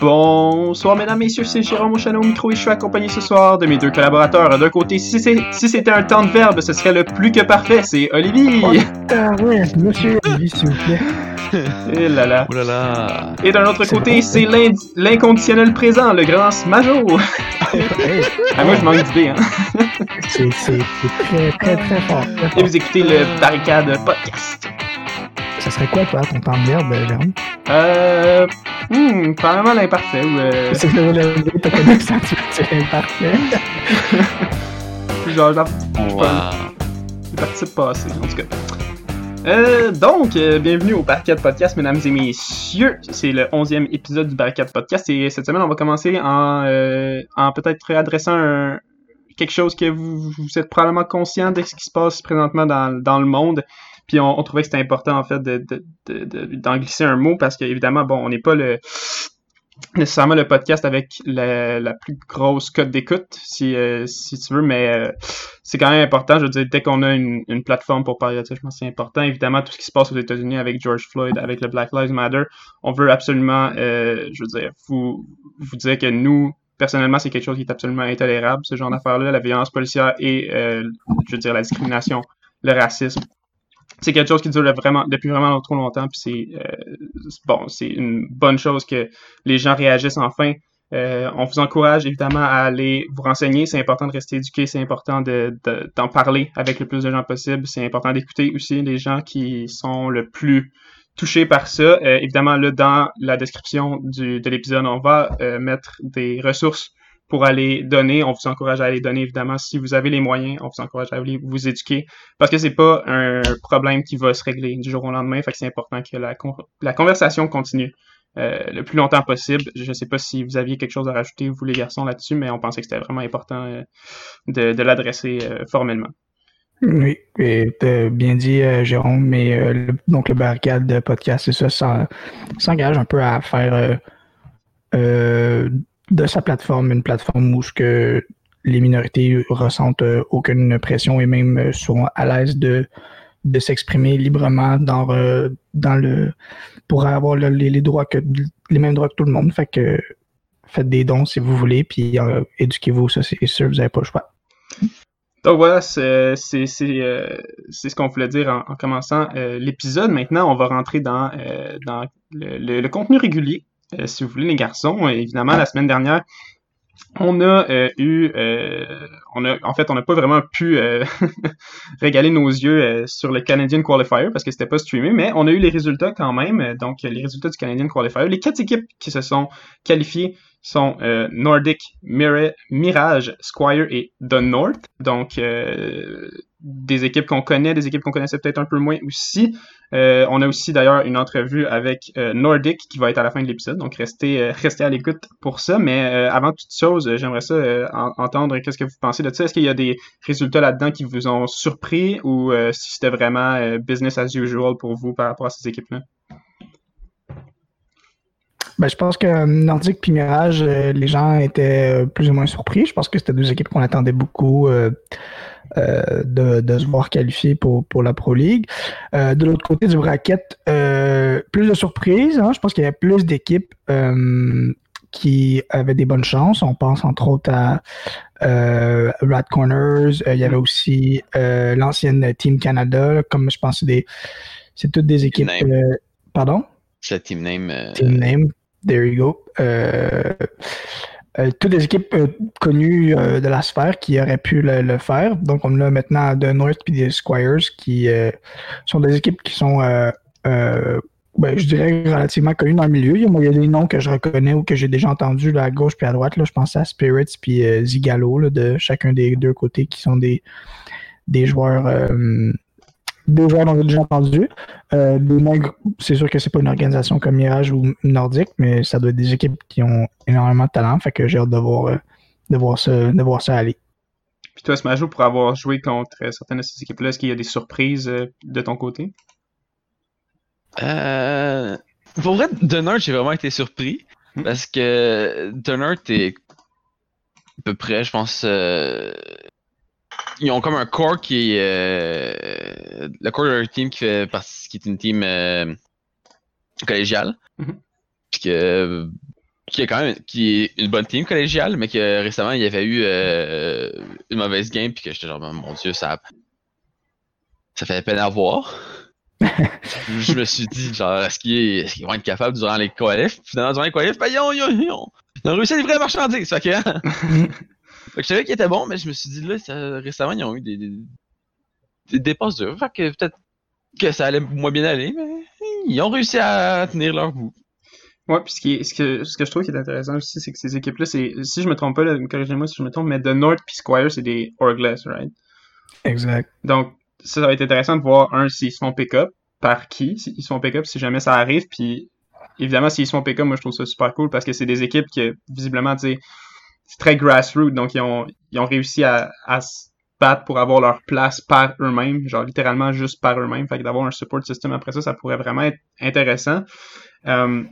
Bonsoir mesdames, messieurs, c'est Jérôme au micro et je suis accompagné ce soir de mes deux collaborateurs. D'un côté, si c'était un temps de verbe, ce serait le plus que parfait, c'est Olivier. Oh, ouais, monsieur Olivier, s'il vous plaît. Et eh là là. Oh là là. Et d'un autre côté, c'est l'inconditionnel présent, le grand Smajo. ah, moi, je manque d'idées, hein. c'est très, très, très fort. Et vous écoutez le Barricade Podcast. Ça serait quoi, toi, ton temps de verbe, Jérôme? Euh. Hmm, probablement l'imparfait ou. Euh... C'est que le ta connexion, c'est imparfait. Genre, genre. Wow. Le participe passé, en tout cas. Euh, donc, euh, bienvenue au Barricade Podcast, mesdames et messieurs. C'est le 11e épisode du Barricade Podcast et cette semaine, on va commencer en, euh, en peut-être adressant un, quelque chose que vous, vous, êtes probablement conscient de ce qui se passe présentement dans, dans le monde. Puis on, trouvait que c'était important en fait de, d'en glisser un mot parce qu'évidemment, bon, on n'est pas nécessairement le podcast avec la, plus grosse cote d'écoute, si, euh, si tu veux, mais euh, c'est quand même important. Je veux dire, dès qu'on a une, une, plateforme pour parler de ça, je pense que c'est important. Évidemment, tout ce qui se passe aux États-Unis avec George Floyd, avec le Black Lives Matter, on veut absolument, euh, je veux dire, vous, vous dire que nous, personnellement, c'est quelque chose qui est absolument intolérable, ce genre d'affaires-là, la violence policière et, je veux dire, la discrimination, le racisme c'est quelque chose qui dure vraiment depuis vraiment trop longtemps puis c'est euh, bon c'est une bonne chose que les gens réagissent enfin. Euh, on vous encourage évidemment à aller vous renseigner. C'est important de rester éduqué c'est important de, d'en parler avec le plus de gens possible. C'est important d'écouter aussi les gens qui sont le plus touchés par ça. Euh, évidemment là dans la description du, de l'épisode on va mettre des ressources pour aller donner. On vous encourage à aller donner, évidemment. Si vous avez les moyens, on vous encourage à aller vous éduquer. Parce que c'est pas un problème qui va se régler du jour au lendemain. Fait que c'est important que la, la conversation continue euh, le plus longtemps possible. Je sais pas si vous aviez quelque chose à rajouter, vous les garçons, là-dessus, mais on pensait que c'était vraiment important euh, de, de l'adresser euh, formellement. Oui, tu bien dit, Jérôme, mais donc le barricade de podcast, c'est ça s'engage un peu à faire de sa plateforme, une plateforme où ce que les minorités ressentent euh, aucune pression et même euh, sont à l'aise de, de s'exprimer librement dans, euh, dans le pour avoir les, droits que les mêmes droits que tout le monde. Fait que faites des dons si vous voulez, puis éduquez-vous, ça c'est sûr, vous n'avez pas le choix. Donc voilà, c'est ce qu'on voulait dire en, commençant l'épisode. Maintenant, on va rentrer dans, dans le, contenu régulier si vous voulez, les garçons. Évidemment, la semaine dernière, on a euh, eu, euh, on a, en fait, on n'a pas vraiment pu régaler nos yeux sur le Canadian Qualifier parce que c'était pas streamé, mais on a eu les résultats quand même. Donc, les résultats du Canadian Qualifier. Les quatre équipes qui se sont qualifiées sont Nordic, Mirage, Squire et The North. Donc, des équipes qu'on connaît, des équipes qu'on connaissait peut-être un peu moins aussi. Euh, on a aussi d'ailleurs une entrevue avec euh, Nordic qui va être à la fin de l'épisode, donc restez, euh, restez à l'écoute pour ça. Mais avant toute chose, j'aimerais ça entendre qu'est-ce que vous pensez de ça. Est-ce qu'il y a des résultats là-dedans qui vous ont surpris ou si c'était vraiment business as usual pour vous par rapport à ces équipes-là? Ben, je pense que Nordic et Mirage, les gens étaient plus ou moins surpris. Je pense que c'était deux équipes qu'on attendait beaucoup. Euh, de, se voir qualifier pour, pour la Pro League. Euh, de l'autre côté du bracket, euh, plus de surprises. Hein. Je pense qu'il y a plus d'équipes qui avaient des bonnes chances. On pense entre autres à Rat Corners. il y avait aussi l'ancienne Team Canada. Comme je pense, c'est c'est toutes des équipes. pardon? C'est Team Name. Team Name. There you go. Euh, toutes les équipes euh, connues euh, de la sphère qui auraient pu le, faire. Donc, on a maintenant The North et des Squires qui sont des équipes qui sont, ben, je dirais, relativement connues dans le milieu. Il y a, des noms que je reconnais ou que j'ai déjà entendus à gauche puis à droite. Là. Je pense à Spirits puis Zigalo de chacun des deux côtés qui sont des, des joueurs des joueurs dont j'ai déjà entendu. Euh, c'est sûr que c'est pas une organisation comme Mirage ou Nordique, mais ça doit être des équipes qui ont énormément de talent. Fait que j'ai hâte de voir, euh, de voir, ça, de voir ça aller. Puis toi, Smajo, pour avoir joué contre certaines de ces équipes-là, est-ce qu'il y a des surprises euh, de ton côté? Euh, pour vrai, Dunner, j'ai vraiment été surpris. Hmm. Parce que Dunner, est à peu près, je pense, ils ont comme un core qui est. Euh, le core de leur team qui, fait qui est une team euh, collégiale. Mm-hmm. Puis que qui est quand même qui est une bonne team collégiale, mais que récemment il y avait eu euh, une mauvaise game puis que j'étais genre mon dieu ça ça fait peine à voir. je me suis dit genre est-ce qu'ils est vont être capables durant les qualifs? Finalement durant les qualifs, ben ils ont, ils ont, ils ont, ils ont réussi à livrer la marchandise. Fait que, hein. fait que je savais qu'ils étaient bons, mais je me suis dit là ça, récemment ils ont eu des, des, des dépasses dures. Fait que peut-être que ça allait moins bien aller, mais ils ont réussi à tenir leur bout. Ouais, puis ce, qui est, ce, que, ce que je trouve qui est intéressant aussi, c'est que ces équipes-là, c'est, si je me trompe pas, là, corrigez-moi si je me trompe, mais The North puis Squire, c'est des Orgless, right? Exact. Donc, ça, ça va être intéressant de voir, un, s'ils se font pick-up, par qui, s'ils se font pick-up, si jamais ça arrive, puis évidemment, s'ils se font pick-up, moi, je trouve ça super cool, parce que c'est des équipes qui, visiblement, tu sais, c'est très grassroots, donc ils ont, ils ont réussi à, se battre pour avoir leur place par eux-mêmes, genre littéralement juste par eux-mêmes, fait que d'avoir un support system après ça, ça pourrait vraiment être intéressant. Euh,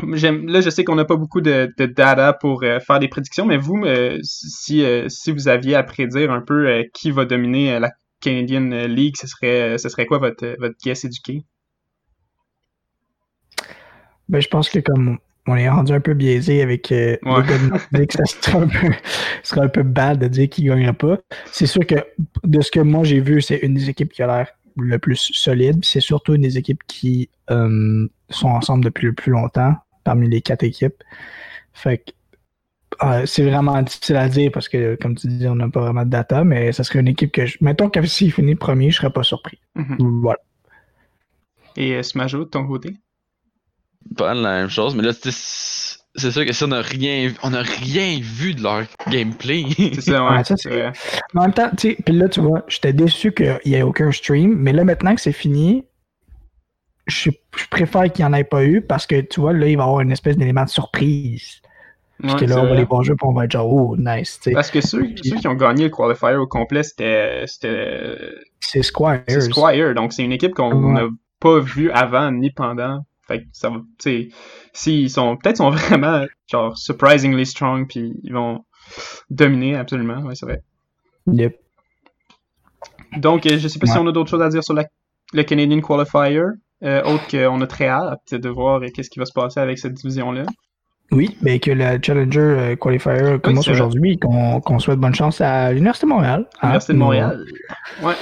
là, je sais qu'on n'a pas beaucoup de, data pour euh, faire des prédictions, mais vous, euh, si, si vous aviez à prédire un peu qui va dominer la Canadian League, ce serait, ce serait quoi votre, votre guess éduqué? Ben, je pense que comme on est rendu un peu biaisé avec euh, Ouais. les gars Nordique, ça serait un, peu, ce serait un peu bad de dire qu'il ne gagnera pas. C'est sûr que de ce que moi j'ai vu, c'est une des équipes qui a l'air le plus solide. C'est surtout une des équipes qui euh, sont ensemble depuis le plus longtemps parmi les quatre équipes. Fait que euh, c'est vraiment difficile à dire parce que, comme tu dis, on n'a pas vraiment de data, mais ça serait une équipe que je. Mettons que s'il finit premier, je serais pas surpris. Mhm. Voilà. Et euh, Smajo, de ton côté? Pas la même chose, mais là, c'est c'est sûr que ça, on n'a rien, on a rien vu de leur gameplay. C'est ça, ouais. Ouais, ça, c'est c'est- vrai. Mais en même temps, tu sais, puis là, tu vois, j'étais déçu qu'il n'y ait aucun stream, mais là, maintenant que c'est fini, je, je préfère qu'il n'y en ait pas eu parce que, tu vois, là, il va y avoir une espèce d'élément de surprise. Ouais, que là, on va les bons jeux, puis on va être genre, oh, nice, tu sais. Parce que ceux, ceux qui ont gagné le qualifier au complet, c'était c'était C'est Squires. c'est Squire. Donc, c'est une équipe qu'on Ouais. n'a pas vue avant ni pendant. Fait que ça va, tu sais, s'ils sont, peut-être sont vraiment, genre, surprisingly strong, puis ils vont dominer absolument. Ouais, c'est vrai. Yep. Donc, euh, je sais pas si on a d'autres choses à dire sur la, le Canadian Qualifier, euh, autre qu'on a très hâte de voir qu'est-ce qui va se passer avec cette division-là. Oui, mais que le Challenger euh, Qualifier commence aujourd'hui, qu'on qu'on souhaite bonne chance à l'Université de Montréal. hein. Université de Montréal. Ouais.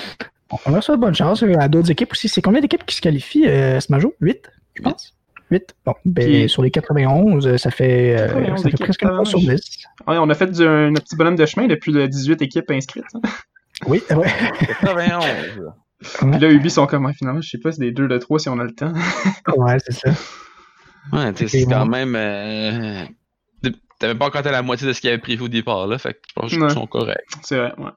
On, leur souhaite bonne chance à d'autres équipes aussi. C'est combien d'équipes qui se qualifient, euh, Smajo? 8, je pense? 8. Bon, ben, Puis- sur les 91, euh, ça fait, euh, 91 ça fait équipes, presque une fois sur tabarnouche. 10. Ouais, on a fait du, un, petit bonhomme de chemin depuis de 18 équipes inscrites. hein. Oui, ouais. 91. Puis là, Ubi sont comme, finalement, je sais pas, c'est des 2 de 3 si on a le temps. ouais, c'est ça. Ouais, tu sais, c'est quand même. Euh... T'avais pas encore à la moitié de ce qu'il avait prévu au départ, là. Fait que je pense qu'ils Ouais. sont corrects. C'est vrai, ouais.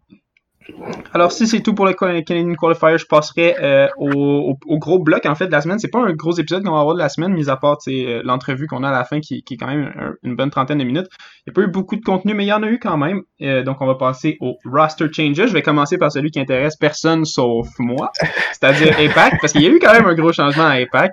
Alors, si c'est tout pour le Canadian Qualifier, je passerai euh, au, gros bloc, en fait, de la semaine. C'est pas un gros épisode qu'on va avoir de la semaine, mis à part euh, l'entrevue qu'on a à la fin, qui, est quand même un- une bonne trentaine de minutes. Il n'y a pas eu beaucoup de contenu, mais il y en a eu quand même. Euh, donc, on va passer au roster changes. Je vais commencer par celui qui intéresse personne sauf moi, c'est-à-dire APAC, parce qu'il y a eu quand même un gros changement à APAC.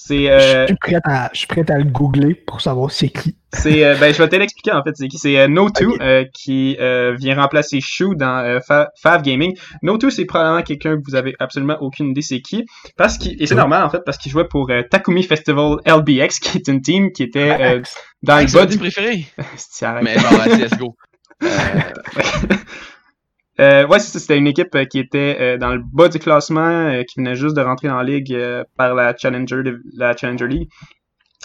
C'est... Je Euh, suis prêt à, je suis prêt à le googler pour savoir c'est qui. c'est euh, ben je vais te l'expliquer en fait c'est qui c'est euh, No2 Ok. euh, qui euh, vient remplacer Shu dans euh, Fa- Fav Gaming. No2 c'est probablement quelqu'un que vous avez absolument aucune idée c'est qui parce qu'il et c'est Oui. normal en fait parce qu'il jouait pour euh, Takumi Festival LBX qui est une team qui était euh, dans le c'est bas du team préféré. Mais la CSGO. Euh, Euh, ouais, c'était une équipe euh, qui était euh, dans le bas du classement, euh, qui venait juste de rentrer dans la ligue par la Challenger, la Challenger League.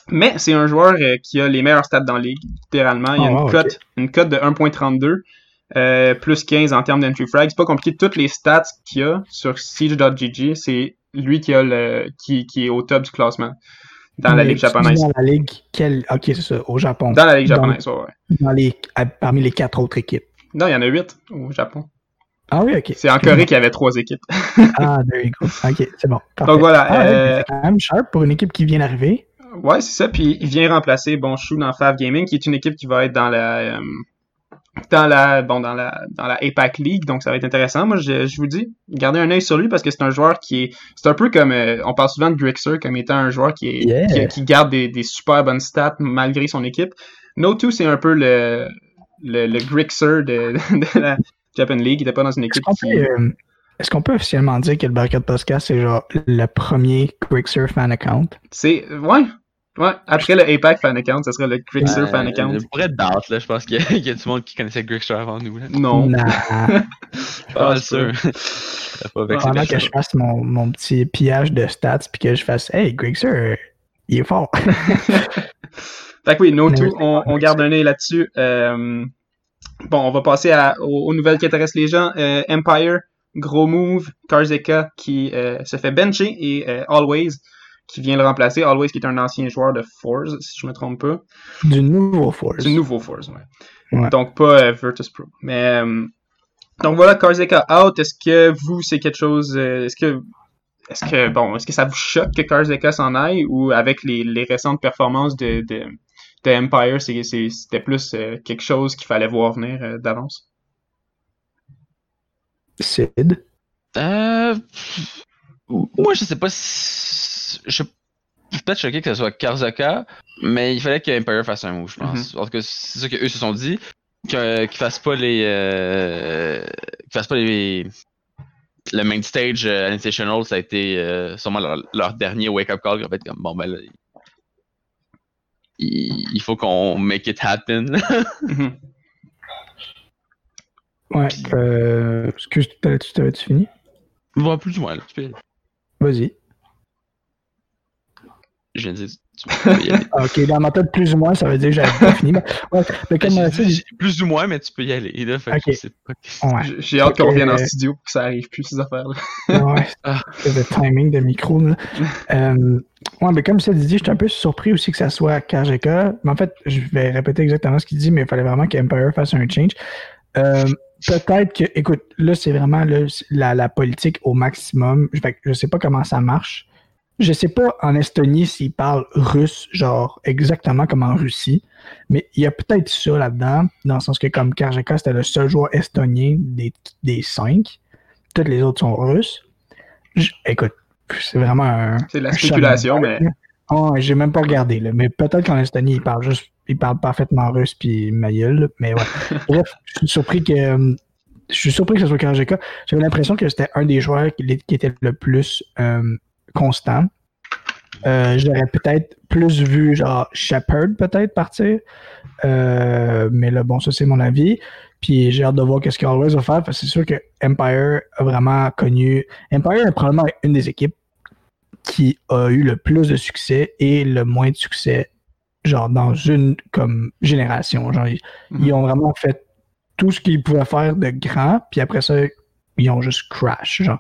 Mais c'est un joueur qui a les meilleurs stats dans la ligue, littéralement. Il y a Oh, une wow, cote, une cote de 1.32, euh, plus 15 en termes d'entry frag. C'est pas compliqué. Toutes les stats qu'il y a sur siege.gg, c'est lui qui a le, qui, qui est au top du classement dans la ligue japonaise. Dans la ligue, quelle... ok, c'est ça, au Japon. Dans la ligue japonaise, ouais. Dans les, parmi les quatre autres équipes. Non, il y en a 8 au Japon. Ah oui, ok. C'est en Corée qu'il y avait trois équipes. Ah, there you go. Ok, c'est bon. Parfait. Donc voilà, Ah, euh, c'est quand même sharp pour une équipe qui vient d'arriver. Ouais, c'est ça. Puis il vient remplacer bon Shu dans Fav Gaming, qui est une équipe qui va être dans la euh, dans la bon dans la dans la APAC League, donc ça va être intéressant. Moi, je, je vous dis, gardez un œil sur lui parce que c'est un joueur qui est c'est un peu comme euh, on parle souvent de Grixer comme étant un joueur qui est Yeah. qui, qui garde des, des super bonnes stats malgré son équipe. No2 c'est un peu le le, le Grixer de, de la Japan League. Il était pas dans une Est-ce équipe qui euh, est-ce qu'on peut officiellement dire que le Barcade Podcast, c'est genre le premier Quickser fan account? c'est ouais Ouais, après le APAC fan account, ça serait le Grixer fan account. Pour être date, là, je pense qu'il y, y, a du monde qui connaissait Grixer avant nous. Là. Non. Nah. Pas sûr. Pendant que je fasse mon, mon petit pillage de stats puis que je fasse Hey, Grixer, il est fort. fait que oui, No 2, on, on, garde un œil là-dessus. Euh, bon, on va passer à, aux, aux, nouvelles qui intéressent les gens. Euh, Empire, gros move. Karzeka qui euh, se fait bencher et euh, Always qui vient le remplacer. Always qui est un ancien joueur de Force, si je me trompe pas. Du nouveau Force. Du nouveau Force, ouais. ouais. Donc pas Virtus Pro. Mais donc voilà, Karzeka out. Est-ce que vous, c'est quelque chose. Est-ce que est-ce que bon, est-ce que ça vous choque que Karzeka s'en aille ou avec les, les récentes performances de, de, de Empire, c'était plus euh, quelque chose qu'il fallait voir venir euh, d'avance? Sid? Euh, moi, je sais pas si. Je suis peut-être choqué que ce soit Karzaka, mais il fallait que Empire fasse un move, je pense. Mm -hmm. En tout cas, c'est ça qu'eux se sont dit. Qu'ils qu fassent pas les. Euh, qu'ils fassent pas les le main stage euh, Invitational, ça a été euh, sûrement leur, leur, dernier wake-up call. En fait, comme bon, ben là, il, faut qu'on make it happen. Ouais, euh, excuse, t'avais-tu fini? Bon, plus ou moins, là, Vas-y. Je viens de dire, tu peux y aller. ok, dans ma tête, plus ou moins, ça veut dire que j'avais pas fini. Mais, ouais, mais comme Ben, plus ou moins, mais tu peux y aller. Là, fait ouais. J'ai hâte qu'on revienne en euh, studio pour que ça arrive plus, ces affaires-là. Ouais, Ah. c'est le timing de micro. Là. Euh, ouais, mais comme ça dit, je suis un peu surpris aussi que ça soit KGK. Mais en fait, je vais répéter exactement ce qu'il dit, mais il fallait vraiment qu'Empire fasse un change. Euh, Peut-être que, écoute, là, c'est vraiment là, la, la, politique au maximum. Fait que je sais pas comment ça marche. Je sais pas en Estonie s'ils parlent russe, genre exactement comme en Russie, mais il y a peut-être ça là-dedans, dans le sens que comme Karjaka, c'était le seul joueur estonien des, des cinq. Toutes les autres sont russes. Je, écoute, c'est vraiment un. C'est la spéculation, mais. Oh, j'ai même pas regardé, là. mais peut-être qu'en Estonie, ils parlent juste, ils parlent parfaitement russe puis ma gueule, mais ouais. Bref, je suis surpris que, je suis surpris que ce soit Karjaka. J'avais l'impression que c'était un des joueurs qui, qui était le plus euh, constant. Euh, J'aurais peut-être plus vu genre Shepard peut-être partir, euh, mais là bon ça c'est mon avis. Puis j'ai hâte de voir qu'est-ce qu'Always va faire parce que c'est sûr que Empire a vraiment connu. Empire est probablement une des équipes qui a eu le plus de succès et le moins de succès, genre dans une comme génération. Genre, ils, mm -hmm. ils ont vraiment fait tout ce qu'ils pouvaient faire de grand, puis après ça, ils ont juste crash. Genre.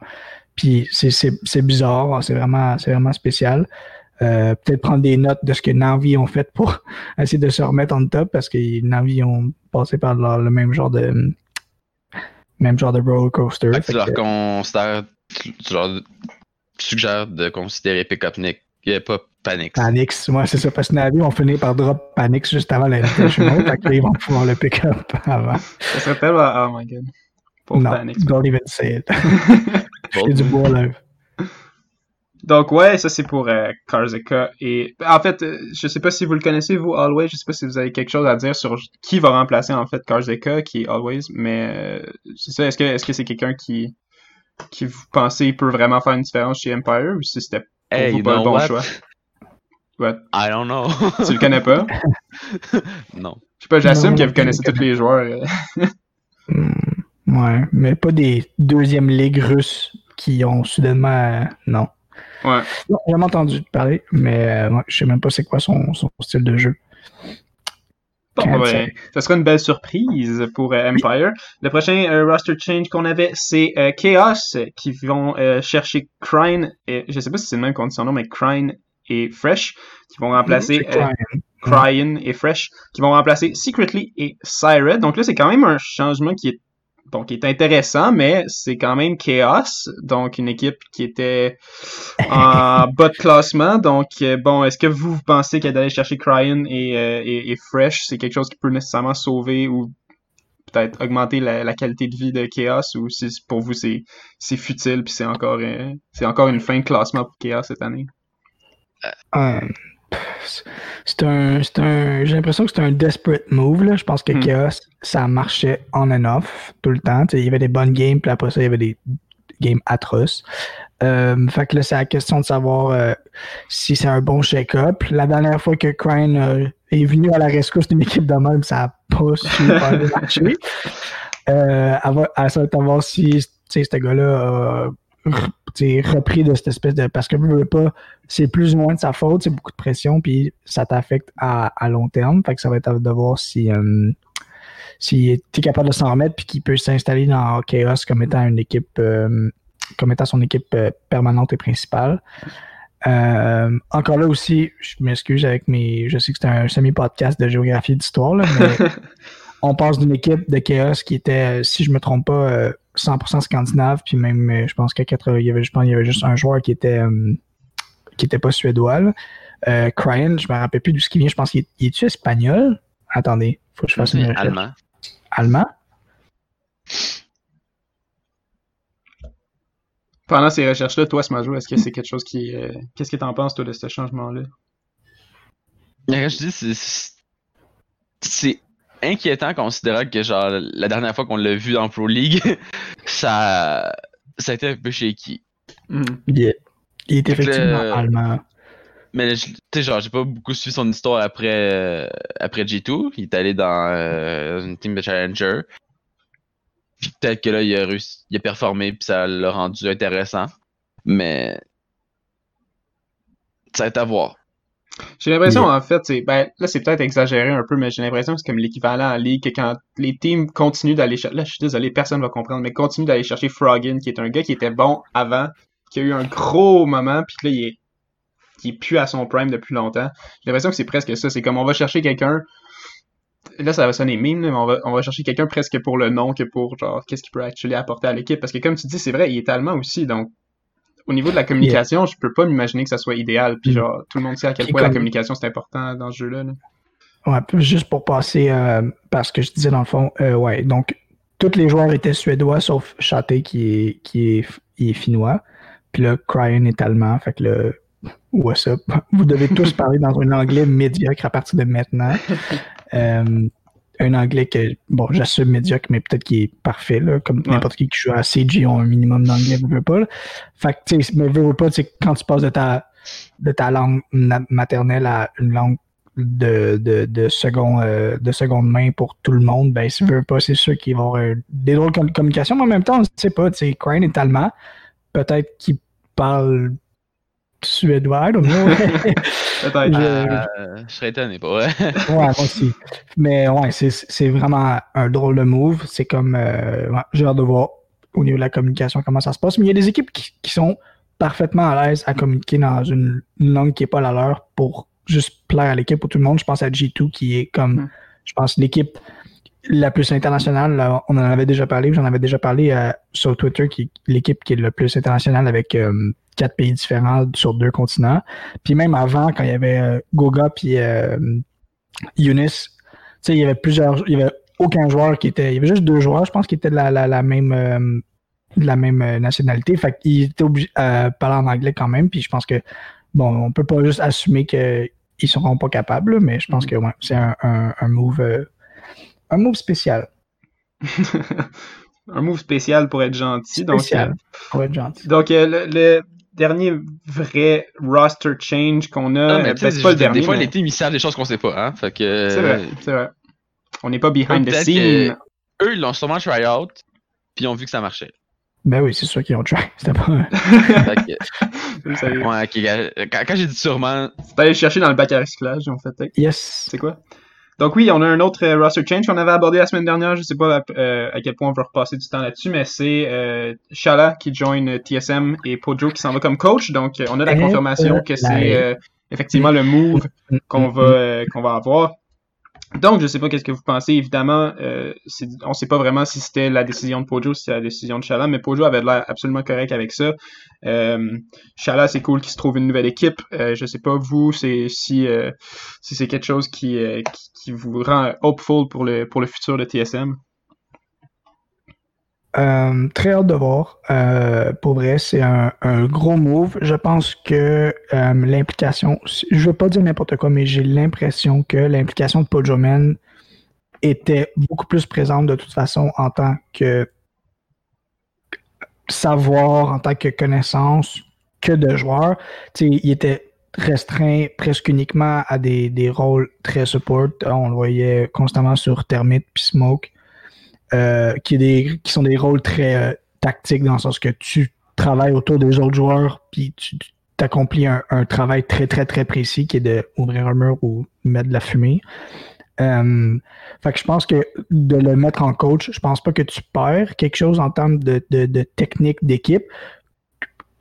Puis c'est bizarre, c'est vraiment, vraiment spécial. Euh, Peut-être prendre des notes de ce que Navi ont fait pour essayer de se remettre en top parce que Navi ont passé par leur, le même genre de même genre de roller coaster. Fait tu leur que... considères, tu leur suggères de considérer Pickup Nick, pas Panix. Panix, moi ouais, c'est ça, parce que Navi ont fini par drop Panix juste avant l'invitational, fait qu'ils vont pouvoir le pick-up avant. Ça serait tellement, oh my god. Pour non, Panix. don't even say it. J'ai du beau live. Donc ouais, ça c'est pour euh, Karzeka. Et en fait, euh, je sais pas si vous le connaissez, vous, Always. Je sais pas si vous avez quelque chose à dire sur qui va remplacer en fait Karzeka, qui est Always. Mais euh, c'est ça, est-ce que est-ce que c'est quelqu'un qui qui vous pensez peut vraiment faire une différence chez Empire ou si c'était pour hey, vous pas le bon what? choix? What? I don't know. tu le connais pas? non. Je sais pas, j'assume que vous connaissez tous les joueurs. mm, ouais, mais pas des deuxième ligue russes qui ont soudainement. non. Ouais. Non, j'ai jamais entendu parler, mais ouais, je sais même pas c'est quoi son, son, style de jeu. Bon, ben, ça sera une belle surprise pour euh, Empire. Le prochain euh, roster change qu'on avait, c'est euh, Chaos qui vont chercher Crine, et, je sais pas si c'est le même qu'on dit son nom, mais Crine et Fresh, qui vont remplacer Cryin et Fresh, qui vont remplacer Secretly et Sired. Donc là, c'est quand même un changement qui est bon, qui est intéressant, mais c'est quand même Chaos, donc une équipe qui était en bas de classement. Donc, bon, est-ce que vous, vous pensez que d'aller chercher Cryan et, euh, et, et, Fresh, c'est quelque chose qui peut nécessairement sauver ou peut-être augmenter la, la, qualité de vie de Chaos, ou si pour vous c'est futile puis c'est encore, euh, c'est encore une fin de classement pour Chaos cette année? Euh, c'est un, un j'ai l'impression que c'est un desperate move. Là. Je pense que Hmm. mm. Chaos, ça marchait on and off tout le temps. T'sais, il y avait des bonnes games, puis après ça, il y avait des games atroces. Euh, fait que là, c'est la question de savoir euh, si c'est un bon shake-up. La dernière fois que Crane euh, est venu à la rescousse d'une équipe de même, ça n'a pas super marché. À, à ça, à voir si tu sais, ce gars-là repris de cette espèce de. Parce que veux, veux pas, c'est plus ou moins de sa faute, c'est beaucoup de pression, puis ça t'affecte à, à long terme. Fait que ça va être de voir si. euh, si tu es capable de s'en remettre puis qu'il peut s'installer dans Chaos comme étant une équipe euh, comme étant son équipe euh, permanente et principale. Encore là aussi, je m'excuse avec mes. Je sais que c'est un semi-podcast de géographie d'histoire, mais on passe d'une équipe de Chaos qui était, euh, si je me trompe pas, euh, 100% scandinave, puis même, euh, je pense qu'à 80, il y avait, je pense, il y avait juste un joueur qui était, euh, qui était pas suédois. Euh, Cryan, je me rappelle plus d'où ce qui vient. Je pense qu'il est, est-tu espagnol? Attendez, faut que je fasse une recherche. Allemand. Allemand? Pendant ces recherches-là, toi, Smajo, est-ce que c'est quelque chose qui. euh, Qu'est-ce que t'en penses, toi, de ce changement-là? Je dis, c'est inquiétant considérant que genre la dernière fois qu'on l'a vu dans Pro League, ça, ça a été un peu shaky. Il est, il que effectivement le- allemand. Mais tu sais, genre, j'ai pas beaucoup suivi son histoire après, euh, après G2. Il est allé dans euh, une team de Challenger. Puis peut-être que là, il a réussi, il a performé, puis ça l'a rendu intéressant. Mais. Ça va être à voir. J'ai l'impression, Yeah. en fait, c'est, ben, là, c'est peut-être exagéré un peu, mais j'ai l'impression que c'est comme l'équivalent en ligue, que quand les teams continuent d'aller chercher, là, je suis désolé, personne va comprendre, mais continuent d'aller chercher Frogin, qui est un gars qui était bon avant, qui a eu un gros moment, puis que là, il est, qui est plus à son prime depuis longtemps. J'ai l'impression que c'est presque ça. C'est comme on va chercher quelqu'un, là, ça va sonner mime, mais on va, on va chercher quelqu'un presque pour le nom que pour, genre, qu'est-ce qu'il peut actually apporter à l'équipe. Parce que, comme tu dis, c'est vrai, il est allemand aussi, donc, au niveau de la communication, je peux pas m'imaginer que ça soit idéal. Puis Mm. genre, tout le monde sait à quel point la communication c'est important dans ce jeu-là. là. Ouais, juste pour passer, euh, parce que je disais dans le fond, euh, ouais, donc tous les joueurs étaient suédois sauf Chate qui est, qui est, il est finnois. Puis là, Cryan est allemand. Fait que là, what's up? Vous devez tous parler dans un anglais médiocre à partir de maintenant. Euh, un anglais que, bon, j'assume médiocre, mais peut-être qu'il est parfait, là, comme Ouais. n'importe qui qui joue à CG ont un minimum d'anglais, veux pas. là. Fait que, tu sais, mais veux, pas, tu sais, quand tu passes de ta, de ta langue maternelle à une langue de, de, de, second, euh, de seconde main pour tout le monde, ben, si tu veux pas, c'est sûr qu'il va y avoir des drôles de communication, mais en même temps, on ne sait pas, tu sais, Crane est allemand, peut-être qu'il parle suédois, I don't know. Peut-être. Je- Euh, je serais étonné, pas vrai? Ouais, moi aussi. Mais ouais, c'est, c'est vraiment un drôle de move. C'est comme. euh, ouais, j'ai hâte de voir au niveau de la communication comment ça se passe. Mais il y a des équipes qui, qui sont parfaitement à l'aise à communiquer dans une, une langue qui n'est pas la leur pour juste plaire à l'équipe ou tout le monde. Je pense à G2 qui est comme. Mm. Je pense l'équipe la plus internationale. là, on en avait déjà parlé. J'en avais déjà parlé euh, sur Twitter, qui est l'équipe qui est le plus internationale avec euh, quatre pays différents sur deux continents. Puis même avant, quand il y avait euh, Goga puis euh, Younis, sais, il y avait plusieurs. Il y avait aucun joueur qui était. Il y avait juste deux joueurs, je pense, qui étaient de la, la, la même. euh, de la même nationalité. Fait qu'ils étaient obligés de parler en anglais quand même. Puis je pense que, bon, on peut pas juste assumer qu'ils seront pas capables, mais je pense Mhm. que ouais, c'est un, un, un move. Euh, un move spécial. un move spécial pour être gentil. Donc, Spécial, euh, pour être gentil. donc euh, le, le dernier vrai roster change qu'on a, Non, euh, mais ben, c'est pas le des dernier. fois, mais- les teams, ils savent des choses qu'on sait pas, hein. Fait que. C'est vrai, c'est vrai. On n'est pas behind the Peut-être scene. Eux, ils l'ont sûrement try out, puis ils ont vu que ça marchait. Ben oui, c'est sûr qu'ils ont try. C'était pas. Ouais, ok, gars, quand, quand j'ai dit sûrement, C'est allé chercher dans le bac à recyclage, en fait. Yes. C'est quoi? Donc oui, on a un autre euh, roster change qu'on avait abordé la semaine dernière. Je sais pas euh, à quel point on va repasser du temps là-dessus, mais c'est euh, Shala qui join euh, TSM et Pojo qui s'en va comme coach. Donc euh, on a la Eh, confirmation que c'est euh, effectivement le move qu'on va euh, qu'on va avoir. Donc, je sais pas qu'est-ce que vous pensez. Évidemment, euh, on sait pas vraiment si c'était la décision de Pojo, si c'était la décision de Shala, mais Pojo avait l'air absolument correct avec ça. Euh, Shala, c'est cool qu'il se trouve une nouvelle équipe. Euh, je sais pas vous, c'est si euh, si c'est quelque chose qui, qui qui vous rend hopeful pour le pour le futur de TSM. Euh, très hâte de voir. Euh, pour vrai, c'est un, gros move. Je pense que euh, l'implication, je veux pas dire n'importe quoi, mais j'ai l'impression que l'implication de Pojomen était beaucoup plus présente de toute façon en tant que savoir en tant que connaissance que de joueur. il était restreint presque uniquement à des, des, rôles très support. On le voyait constamment sur Termite puis Smoke, euh, qui, sont des rôles très euh, tactiques dans le sens que tu travailles autour des autres joueurs puis tu accomplis un, travail très très très précis qui est de ouvrir un mur ou mettre de la fumée. Euh, fait que je pense que de le mettre en coach, je pense pas que tu perds quelque chose en termes de technique d'équipe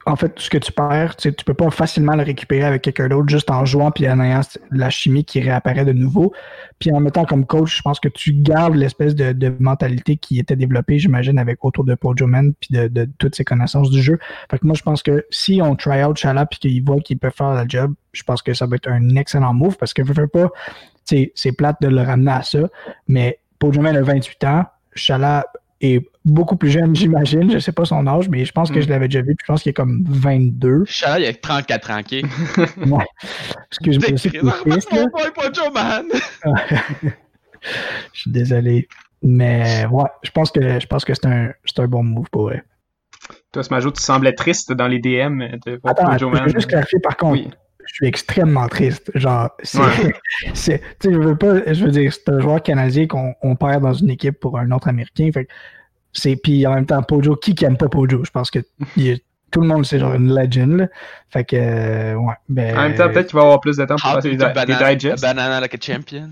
en fait, ce que tu perds, tu peux pas facilement le récupérer avec quelqu'un d'autre juste en jouant puis en ayant la chimie qui réapparaît de nouveau. Puis en mettant comme coach, je pense que tu gardes l'espèce de, mentalité qui était développée, j'imagine, avec autour de Pojo Man puis de, toutes ses connaissances du jeu. Fait que moi, je pense que si on try out Chala puis qu'il voit qu'il peut faire le job, je pense que ça va être un excellent move parce que veux pas, c'est plate de le ramener à ça, mais Pojo Man a 28 ans, Chala est beaucoup plus jeune, j'imagine. Je sais pas son âge, mais je pense que je hmm. l'avais déjà vu. Puis je pense qu'il est comme 22. Chala, il a 34 ans, ok? ouais. Excuse-moi, c'est je suis désolé. Mais ouais, je pense que je pense que c'est un, un bon move pour eux. Toi, Smajo, tu semblais triste dans les DM de Attends, Joe Man. Je veux juste clarifier par contre. Je suis extrêmement triste. Genre, c'est. Ouais. je veux pas. Je veux dire, c'est un joueur canadien qu'on perd dans une équipe pour un autre Américain. Fait c'est puis en même temps Pojo qui qui aime pas Pojo? Je pense que tout le monde c'est genre une legend fait que euh, ouais ben en même temps peut-être qu'il va avoir plus de temps pour faire des, banana, digests banana like a champion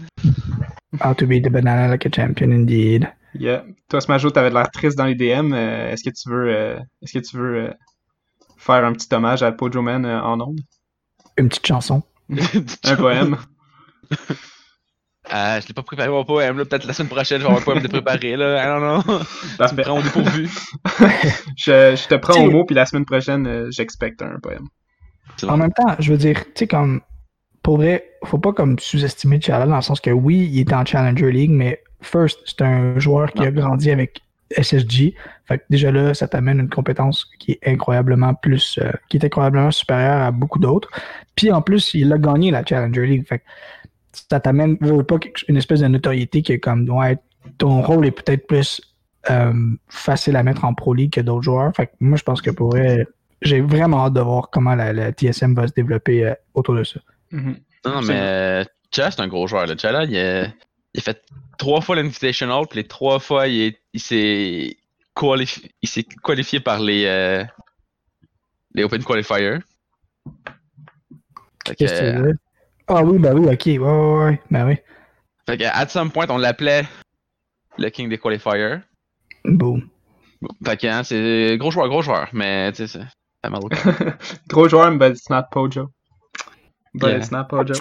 how to be the banana like a champion indeed yeah toi Smajo t'avais l'air triste dans les DM euh, est-ce que tu veux euh, est-ce que tu veux faire un petit hommage à Pojo Man en ondes? une petite chanson un poème Euh, je l'ai pas préparé mon poème, là. Peut-être la semaine prochaine, je vais avoir un poème de préparer, là. I don't know. tu me prends au dépourvu. je, je te prends au mot, puis la semaine prochaine, euh, j'expecte un poème. En même temps, je veux dire, tu sais, comme, pour vrai, faut pas comme sous-estimer Chala dans le sens que oui, il est en Challenger League, mais first, c'est un joueur qui a grandi avec SSG. Fait que déjà là, ça t'amène une compétence qui est incroyablement plus, euh, qui est incroyablement supérieure à beaucoup d'autres. Puis en plus, il a gagné la Challenger League. Fait que ça t'amène pas une espèce de notoriété qui est comme ouais, ton rôle est peut-être plus euh, facile à mettre en Pro League que d'autres joueurs. Fait que moi, je pense que pour j'ai vraiment hâte de voir comment la, TSM va se développer euh, autour de ça. Mm-hmm. Non, mais Chala, c'est un gros joueur. Là. Chala, il a, il a fait trois fois l'Invitational, puis les trois fois, il, il s'est qualifié, qualifié par les, euh, les Open Qualifiers. Qu'est-ce que tu veux? Ah oui, bah oui, ok, ouais, ouais, ouais, bah oui. Fait qu'à at some point, on l'appelait le King des Qualifiers. Boom. Fait que hein, c'est gros joueur, gros joueur, mais tu sais, c'est mal au Gros joueur, mais c'est not Pojo. It's not Pojo.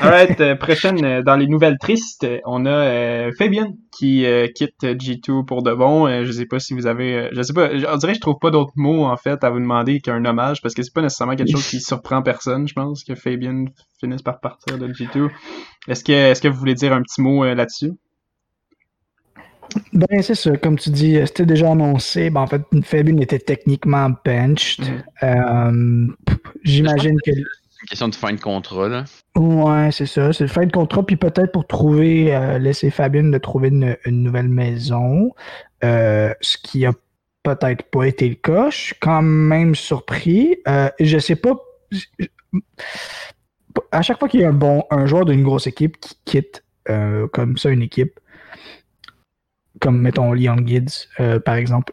Alright, euh, prochaine, euh, dans les nouvelles tristes, on a euh, Fabian qui quitte G2 pour de bon. je sais pas si vous avez. je sais pas, on dirait que je trouve pas d'autres mots en fait à vous demander qu'un hommage parce que c'est pas nécessairement quelque chose qui surprend personne, je pense, que Fabian finisse par partir de G2. Est-ce que, est-ce que vous voulez dire un petit mot là-dessus? Ben, c'est ça. Comme tu dis, c'était déjà annoncé. Ben, en fait, Fabian était techniquement benched. Mm-hmm. J'imagine que question de fin de contrat, là. Ouais, c'est ça. C'est fin de contrat, puis peut-être pour trouver, euh, laisser Fabienne de trouver une, nouvelle maison. Euh, ce qui a peut-être pas été le cas. Je suis quand même surpris. Euh, je sais pas. À chaque fois qu'il y a un bon un joueur d'une grosse équipe qui quitte comme ça une équipe, comme mettons Leon Gids, par exemple,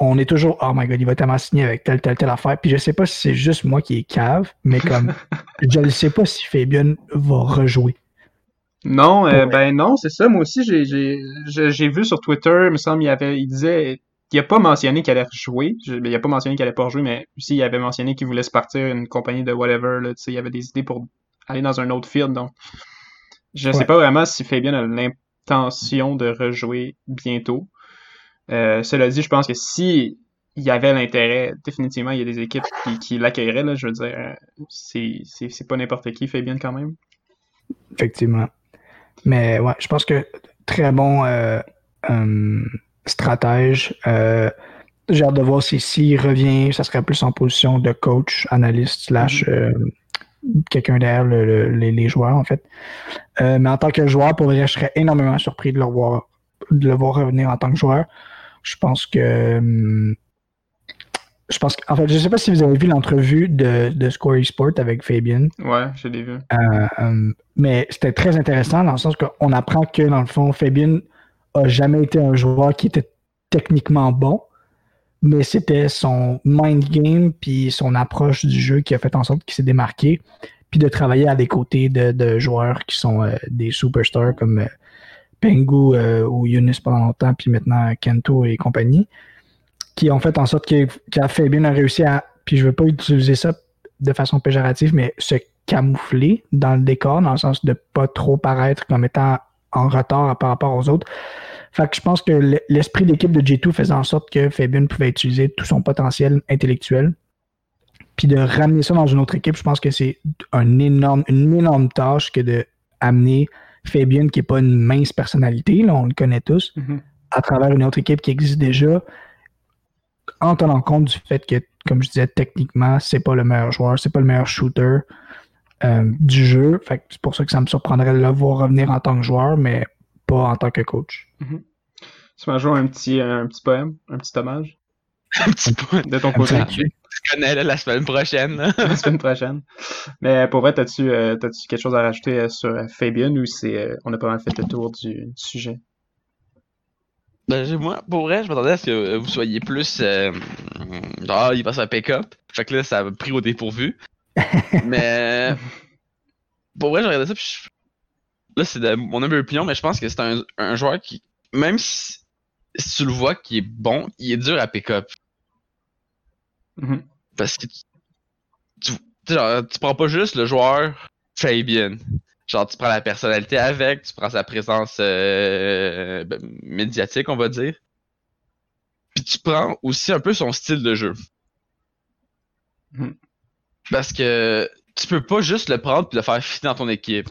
on est toujours, oh my god, il va tellement signer avec telle, telle, telle affaire. Puis je sais pas si c'est juste moi qui est cave, mais comme, je ne sais pas si Fabian va rejouer. Non, euh, ben non, c'est ça. Moi aussi, j'ai vu sur Twitter, il me semble, il, avait, il disait, il a pas mentionné qu'il allait rejouer. il a pas mentionné qu'il allait pas rejouer, mais aussi, il avait mentionné qu'il voulait se partir une compagnie de whatever. Là, il y avait des idées pour aller dans un autre field. Donc, je sais pas vraiment si Fabian a l'intention de rejouer bientôt. Euh, cela dit, je pense que si il y avait l'intérêt, définitivement, il y a des équipes qui, qui l'accueilleraient, là, je veux dire, euh, c'est, pas n'importe qui, fait bien quand même. Effectivement. Mais ouais, je pense que très bon euh, stratège. j'ai hâte de voir si s'il revient, ça serait plus en position de coach, analyste, slash mm-hmm. quelqu'un derrière les, les, joueurs, en fait. mais en tant que joueur, pour vrai, je serais énormément surpris de le voir, de le voir revenir en tant que joueur je pense que hum, je pense qu'en fait, je sais pas si vous avez vu l'entrevue de, de Score Esport avec Fabian. Ouais, je l'ai vu. Euh, euh, mais c'était très intéressant dans le sens qu'on apprend que, dans le fond, Fabian a jamais été un joueur qui était techniquement bon, mais c'était son mind game puis son approche du jeu qui a fait en sorte qu'il s'est démarqué, puis de travailler à des côtés de, de joueurs qui sont euh, des superstars comme euh, Pengu euh, ou Yunus pendant longtemps, puis maintenant Kento et compagnie, qui ont fait en sorte que, Fabian a réussi à, puis je veux pas utiliser ça de façon péjorative, mais se camoufler dans le décor, dans le sens de pas trop paraître comme étant en retard par rapport aux autres. Fait que je pense que le- l'esprit d'équipe de J2 faisait en sorte que Fabian pouvait utiliser tout son potentiel intellectuel. Puis de ramener ça dans une autre équipe, je pense que c'est un énorme, une énorme tâche que de amener Fabian, qui n'est pas une mince personnalité, là, on le connaît tous, Mhm. à travers une autre équipe qui existe déjà, en tenant compte du fait que, comme je disais, techniquement, c'est pas le meilleur joueur, c'est pas le meilleur shooter euh, du jeu. Fait que c'est pour ça que ça me surprendrait de le voir revenir en tant que joueur, mais pas en tant que coach. Tu m'as joué un petit, un petit poème, un petit hommage Un petit peu. de ton côté ça. Tu connais là, la semaine prochaine. la semaine prochaine. Mais pour vrai, t'as-tu euh, t'as-tu quelque chose à rajouter euh, sur euh, Fabian ou c'est euh, on a pas mal fait le tour du, du sujet? Ben, j'ai- moi, pour vrai, je m'attendais à ce que euh, vous soyez plus. Euh, genre, il passe un pick-up. Fait que là, ça m'a pris au dépourvu. mais. Pour vrai, j'ai regardé ça, puis je- Là, c'est de mon humble opinion, mais je pense que c'est un, un joueur qui. Même si, si tu le vois qui est bon, il est dur à pick-up. Mhm. Parce que tu, genre, tu prends pas juste le joueur Fabian. Genre, tu prends la personnalité avec, tu prends sa présence euh, ben, médiatique, on va dire. Puis tu prends aussi un peu son style de jeu. Mhm. Parce que tu peux pas juste le prendre puis le faire fitter dans ton équipe.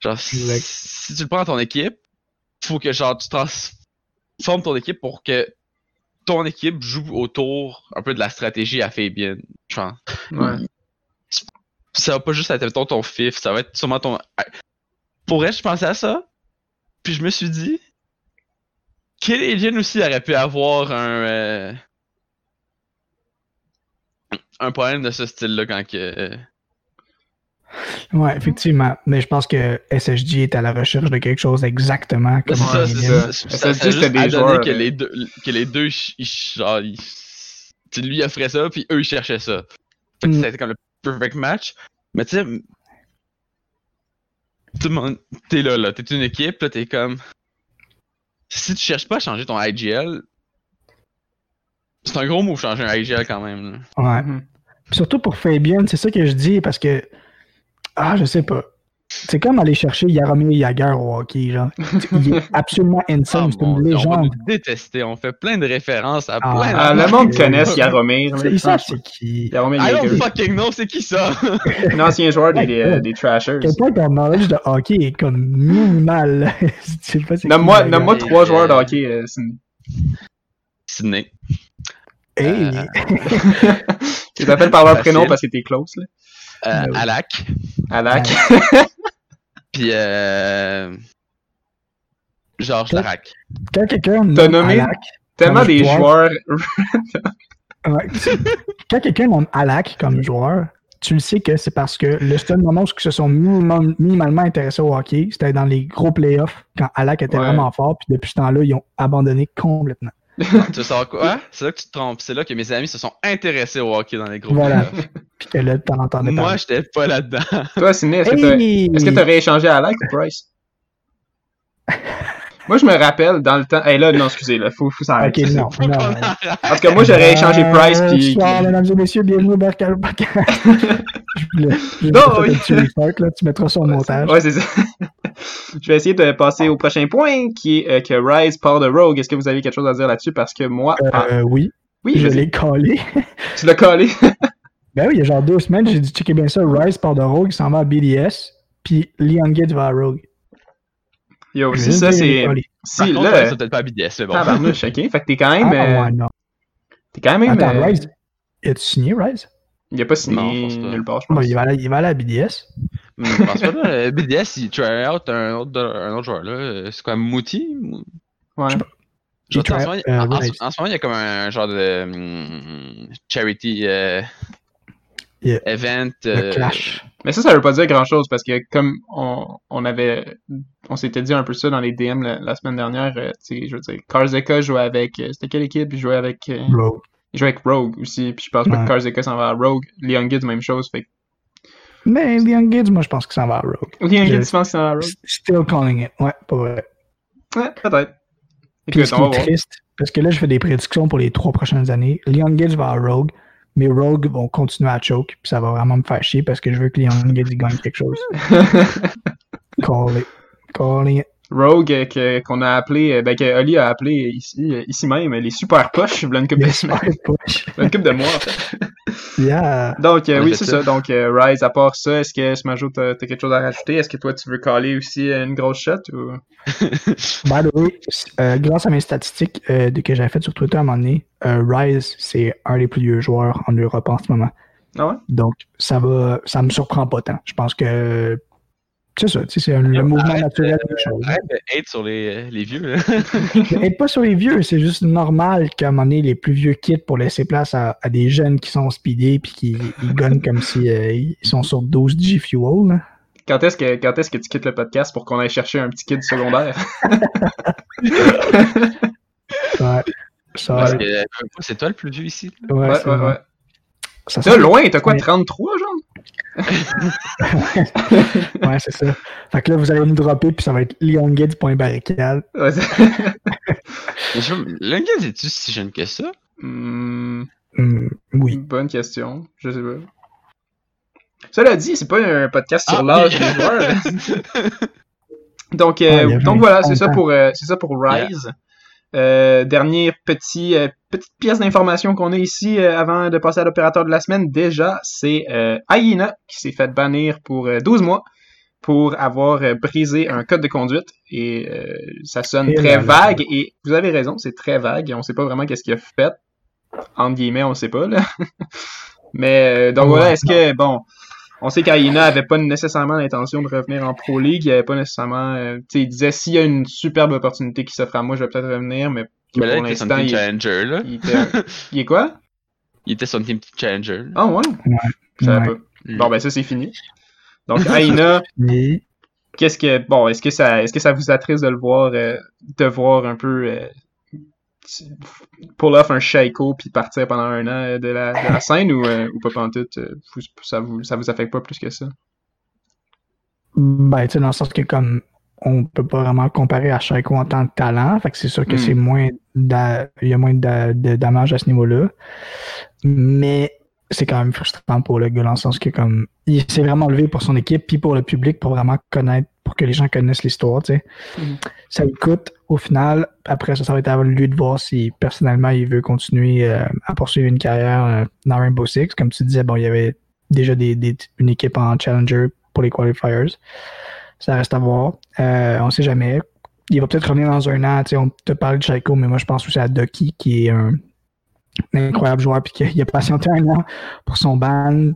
Genre, si, si tu le prends dans ton équipe, faut que genre tu transformes ton équipe pour que ton équipe joue autour un peu de la stratégie à Fabian. Je pense. Ouais. Ça va pas juste être mettons, ton fif, ça va être sûrement ton. Pour vrai, je pensais à ça. Puis je me suis dit. Quel alien aussi aurait pu avoir un. euh, un problème de ce style-là quand que. Ouais, effectivement. Mais je pense que SSG est à la recherche de quelque chose exactement Ben, comme ça, c'est ça. ça. Ça, juste à des donner joueurs, que les deux, que les deux, genre, lui offrait ça, puis eux ils cherchaient ça. Fait que Mm. ça a été comme le perfect match. Mais tu sais, tout le monde, t'es là, là, t'es une équipe, là, t'es comme. Si tu cherches pas à changer ton IGL, c'est un gros move changer un IGL quand même. là. Ouais. Mhm. Puis Surtout pour Fabian, c'est ça que je dis parce que. Ah, je sais pas. C'est comme aller chercher Yaromir Yager au hockey, genre. Il est absolument Ah, insane, c'est mon une Dieu, on va légende. détester, on fait plein de références à Ah. plein de. Ah, le monde c'est- connaît Yaromir. Ils savent c'est qui. Yaromir I don't fucking know, c'est qui ça? Un ancien joueur des, des, Trashers. Quel point ton knowledge de hockey est comme minimal. Je sais pas c'est qui, Nomme-moi trois euh, joueurs de hockey. euh, Sidney. Sydney. Hey, Euh, Tu t'appelles par leur prénom parce que t'es close, là. Euh, Ben oui. Alak. Alak. Puis euh... Georges Larac. quand quelqu'un T'as nomme nommé- Alak, Tellement Comme des joueur. joueurs. quand quelqu'un nomme Alak comme joueur, tu le sais que c'est parce que le seul moment où ils se sont minimum- minimalement intéressés au hockey, c'était dans les gros playoffs quand Alak était Ouais. vraiment fort, puis depuis ce temps-là, ils ont abandonné complètement. Tu savoir quoi? C'est là que tu te trompes. C'est là que mes amis se sont intéressés au hockey dans les groupes. Voilà. Puis que là, t'en entendais Moi, j'étais pas là-dedans. Toi, Sidney, est-ce que Hey! que t'aurais échangé à Alak ou Price? Moi, je me rappelle dans le temps. Hey, là, non, excusez, là, faut, faut s'arrêter. Ok, non, tout cas, moi, j'aurais échangé Price Euh, puis. Bonsoir, mesdames et messieurs, bienvenue au Barcal Podcast. je voulais. je Non, voulais oui. là, tu mettras ça au montage. Ouais, c'est ça. je vais essayer de passer au prochain point, qui est euh, que Rise part de Rogue. Est-ce que vous avez quelque chose à dire là-dessus? Parce que moi. ah, Euh, oui, oui, je l'ai collé. tu l'as collé? Ben oui, il y a genre deux semaines, j'ai dit checker bien ça. Rise part de Rogue, il s'en va à BDS, puis Leon Gates va à Rogue. Yo, si ça, c'est. Si, Par là. c'est peut-être pas BDS, mais bon. Tabarnouche, ok. Fait que t'es quand même. Ah, euh, ouais, non. T'es quand même. Attends, euh, Rise, as-tu signé Rise? Il a pas Non, signé je pense pas. nulle part, je Bon, pense. il, va aller, il va aller à BDS. Hmm, Je pense pas, là. euh, BDS, il try out un autre, un autre joueur, là. Euh, C'est quoi, Mouti? Mou- Ouais. Je en, ce moment, euh, en- en- Rise. en ce moment, il y a comme un genre de hum, charity euh, Yeah. event. Le euh, Clash. Mais ça, ça veut pas dire grand chose parce que comme on, on avait. On s'était dit un peu ça dans les DM la, la semaine dernière. euh, tu sais, je veux dire, Karzeka jouait avec. C'était quelle équipe? Il jouait avec. euh, Rogue. il jouait avec Rogue aussi. Puis je pense pas que Karzeka s'en va à Rogue. Leon Gids, même chose. Fait que. Mais les Young Kids, moi, je pense que ça va à Rogue. Leon Je- Gids, tu penses qu'il s'en va à Rogue? Still calling it. Ouais, pas vrai. Ouais, peut-être. Puis Écoute, ce qui est triste, parce que là, je fais des prédictions pour les trois prochaines années. Les Young Kids va à Rogue, mais Rogue vont continuer à choke, puis ça va vraiment me faire chier parce que je veux que Kids ils gagnent quelque chose. Call it. Calling it. Rogue euh, que- qu'on a appelé, euh, ben que Oli a appelé ici, euh, ici même, les super poches, une couple de semaines, une de mois en fait. Yeah. Donc euh, oui, c'est ça. Donc euh, Rise, à part ça, est-ce que Smajo t'as t'as quelque chose à rajouter? Est-ce que toi tu veux caler aussi euh, une grosse shot ou? By the way, euh, grâce à mes statistiques euh, de- que j'avais faites sur Twitter à un moment donné, euh, Rise, c'est un des plus vieux joueurs en Europe en ce moment. Ah ouais? Donc, ça va, ça me surprend pas tant. Je pense que c'est ça, tu sais, c'est un- le mouvement Arrête, naturel des choses. Arrête de hate sur les, les vieux. Là. Et pas sur les vieux, c'est juste normal qu'à un moment donné, les plus vieux quittent pour laisser place à, à des jeunes qui sont speedés puis qui ils gunnent comme si euh, ils sont sur 12 G-Fuel. là. Quand est-ce que quand est-ce que tu quittes le podcast pour qu'on aille chercher un petit kid secondaire? Ouais. Ça, Parce ouais, que euh, c'est toi le plus vieux ici. ouais, ouais, ouais. Ça serait- loin, t'as quoi, Ouais. 33 genre? Ouais, c'est ça. Fait que là, vous allez me dropper puis ça va être leongids.barricade. Ouais, c'est- Mais je veux- Le gars, es-tu si jeune que ça? Hmm, Hmm, oui. bonne question. Je sais pas. Cela dit, c'est pas un podcast sur Ah, l'âge oui. des joueurs. donc, euh, Ah, donc voilà, c'est ça pour euh, c'est ça pour Rise. Euh, dernier petit euh, petite pièce d'information qu'on a ici euh, avant de passer à l'opérateur de la semaine. Déjà, c'est euh, Hyena qui s'est fait bannir pour euh, 12 mois pour avoir brisé un code de conduite et ça sonne Et très là là. vague et vous avez raison, c'est très vague et on sait pas vraiment qu'est-ce qu'il a fait. Entre guillemets, on sait pas là. Mais donc Ouais. voilà, est-ce que bon, on sait qu'Aina avait pas nécessairement l'intention de revenir en Pro League, il avait pas nécessairement, euh, tu sais, il disait s'il y a une superbe opportunité qui s'offre à moi, je vais peut-être revenir, mais Mais là, pour il était son l'instant, team il, challenger, là. il était, il est quoi? Il était son team challenger. Ah ouais, je savais Ouais. pas. Bon ben ça c'est fini. Donc Aina, qu'est-ce que bon, est-ce que ça, est-ce que ça vous attriste de le voir, euh, de voir un peu euh, pull off un Shaiko puis partir pendant un an de la, de la scène ou, euh, ou pas pantoute, euh, vous- ça vous ça vous affecte pas plus que ça? Ben, tu sais, dans le sens que comme on peut pas vraiment comparer à Shaiko en tant que talent, fait que c'est sûr que Mm. c'est moins il y a moins de, de damage à ce niveau-là. Mais c'est quand même frustrant pour le gars dans le sens que comme il s'est vraiment levé pour son équipe puis pour le public pour vraiment connaître pour que les gens connaissent l'histoire, tu sais. Mhm. Ça lui coûte au final, après ça, ça va être à lui de voir si personnellement il veut continuer euh, à poursuivre une carrière euh, dans Rainbow Six. Comme tu disais, bon, il y avait déjà des, des- une équipe en Challenger pour les qualifiers. Ça reste à voir. Euh, on sait jamais. Il va peut-être revenir dans un an. Tu sais, on te parle de Chaiko, mais moi je pense aussi à Ducky, qui est un, un incroyable joueur, puis qu'il a patienté un an pour son ban.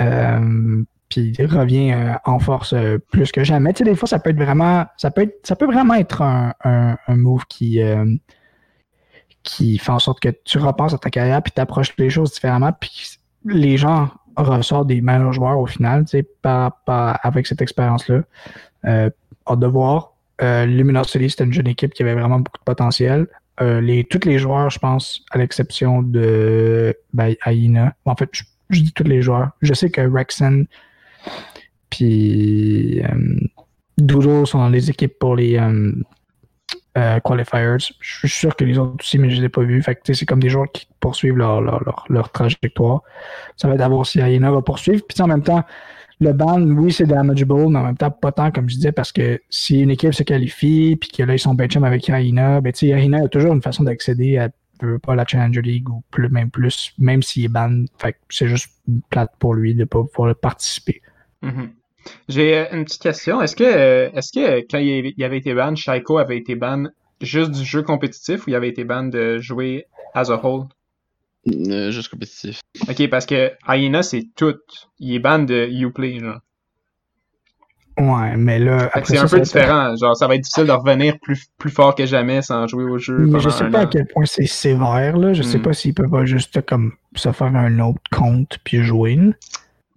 Euh, puis revient euh, en force euh, plus que jamais. Tu sais, des fois, ça peut être vraiment. Ça peut être, ça peut vraiment être un, un, un move qui. euh, qui fait en sorte que tu repenses à ta carrière puis t'approches les choses différemment puis les gens ressortent des meilleurs joueurs au final, tu sais, par, par- avec cette expérience-là. Hâte de voir. Luminosity, c'était une jeune équipe qui avait vraiment beaucoup de potentiel. Les, tous les joueurs, je pense, à l'exception de ben, Aina. En fait, je, je dis tous les joueurs. Je sais que Rexen puis euh, Doodle sont dans les équipes pour les euh, euh, qualifiers. Je suis sûr que les autres aussi, mais je ne les ai pas vus. Fait c'est comme des joueurs qui poursuivent leur, leur, leur, trajectoire. Ça va être voir si Aina va poursuivre. Puis en même temps, le ban, oui, c'est damageable, mais en même temps, pas tant, comme je disais, parce que si une équipe se qualifie, puis que là, ils sont benchum avec Aina, ben tu sais, a toujours une façon d'accéder à pas la Challenger League ou plus, même plus, même s'il est ban. Fait c'est juste plate pour lui de pas pouvoir participer. Mhm. J'ai euh, une petite question. Est-ce que, euh, est-ce que quand il avait été ban, Shaiko avait été ban juste du jeu compétitif ou il avait été ban de jouer as a whole? Euh, juste compétitif. Ok, parce que Hyena, c'est tout. Il est ban de Uplay, genre. Ouais, mais là. C'est un ça peu être- différent. Genre, ça va être difficile de revenir plus, plus fort que jamais sans jouer au jeu. Mais je sais pas à quel point c'est sévère, là. Je sais Hmm. pas s'il peut pas juste comme se faire un autre compte puis jouer.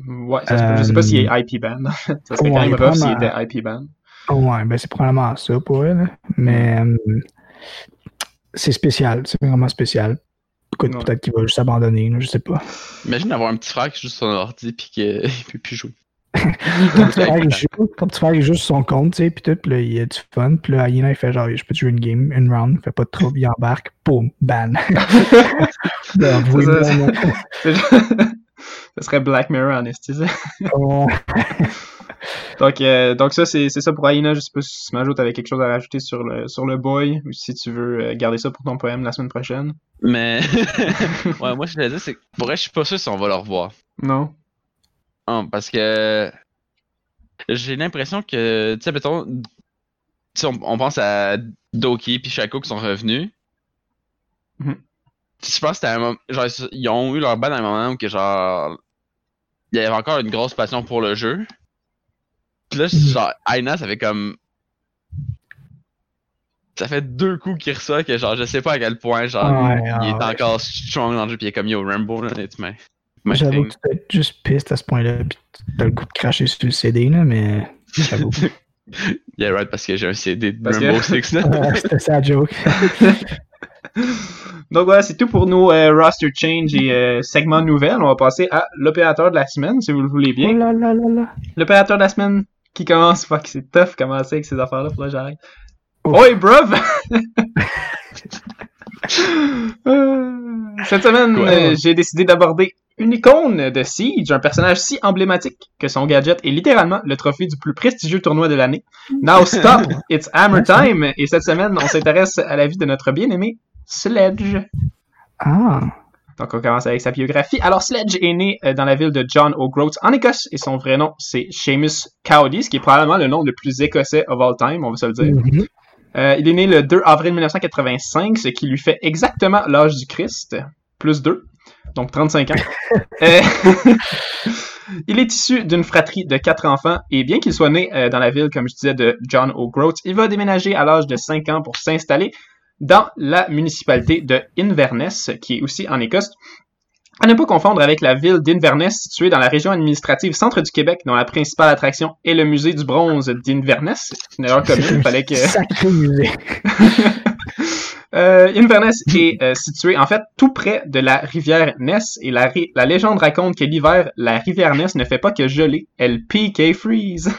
Ouais, ça se peut. je sais pas s'il est IP ban. ça serait quand Ouais, même rough s'il était IP ban. Ouais, ben c'est probablement ça pour elle. Mais euh, c'est spécial, c'est vraiment spécial. Écoute, Ouais. peut-être qu'il va juste abandonner, là, je sais pas. Imagine avoir un petit frère qui joue sur son ordi puis qu'il peut plus jouer. Ton petit frère, il joue, ton petit frère, il joue sur son compte, tu sais, puis tout, puis là, il a du fun. Puis là, Ayana, il fait genre, je peux te jouer une game, une round, fait pas de trouble, il embarque, boum, ban. Ben, C'est ça, serait Black Mirror en esti, ça. ouais. Donc, euh, donc ça, c'est ça pour Aina. Je sais pas si Smajo t'avais quelque chose à rajouter sur le, sur le boy ou si tu veux euh, garder ça pour ton poème la semaine prochaine. Mais ouais, moi, ce que je voulais dire, c'est que pour vrai, je suis pas sûr si on va le revoir. Non? Ah, parce que j'ai l'impression que, tu sais, mettons, tu sais, on, on pense à Doki puis Shaco qui sont revenus. Mhm. Je pense que c'était un moment, genre, ils ont eu leur ban à un moment où que, genre, il y avait encore une grosse passion pour le jeu. Puis là, genre, Aina, ça fait comme. Ça fait deux coups qu'il reçoit que, genre, je sais pas à quel point, genre, Ouais, il ah est ouais. encore strong dans le jeu, puis il est comme Yo, Rambo, là, it's my, my J'avoue que tu être juste piste à ce point-là, puis t'as le goût de cracher sur le CD, là, mais j'avoue. Yeah, right, parce que j'ai un CD de Parce que- Rainbow Six, là. Ouais, C'était ça joke. Donc voilà, c'est tout pour nos euh, roster change et euh, segments nouvelles. On va passer à l'opérateur de la semaine, si vous le voulez Oh bien. là. L'opérateur de la semaine qui commence. Fuck, c'est tough commencer avec ces affaires-là. Faudrait que j'arrête. Ouf. Oi, bruv! Cette semaine, euh, j'ai décidé d'aborder une icône de Siege, un personnage si emblématique que son gadget est littéralement le trophée du plus prestigieux tournoi de l'année. Now stop, it's hammer time! Et cette semaine, on s'intéresse à la vie de notre bien-aimé Sledge. Ah. Donc, on commence avec sa biographie. Alors, Sledge est né euh, dans la ville de John O'Groats, en Écosse, et son vrai nom, c'est Seamus Cowdy, ce qui est probablement le nom le plus écossais of all time, on va se le dire. Mhm. Euh, il est né le 2 avril 1985, ce qui lui fait exactement l'âge du Christ, plus 2, donc 35 ans. Euh, il est issu d'une fratrie de quatre enfants, et bien qu'il soit né euh, dans la ville, comme je disais, de John O'Groats, il va déménager à l'âge de 5 ans pour s'installer dans la municipalité de Inverness, qui est aussi en Écosse. À ne pas confondre avec la ville d'Inverness, située dans la région administrative centre du Québec, dont la principale attraction est le musée du bronze d'Inverness. C'est une erreur commune, il fallait que... Sacré musée. Euh, Inverness est euh, situé en fait tout près de la rivière Ness et la, la légende raconte que l'hiver, la rivière Ness ne fait pas que geler, elle PK freeze.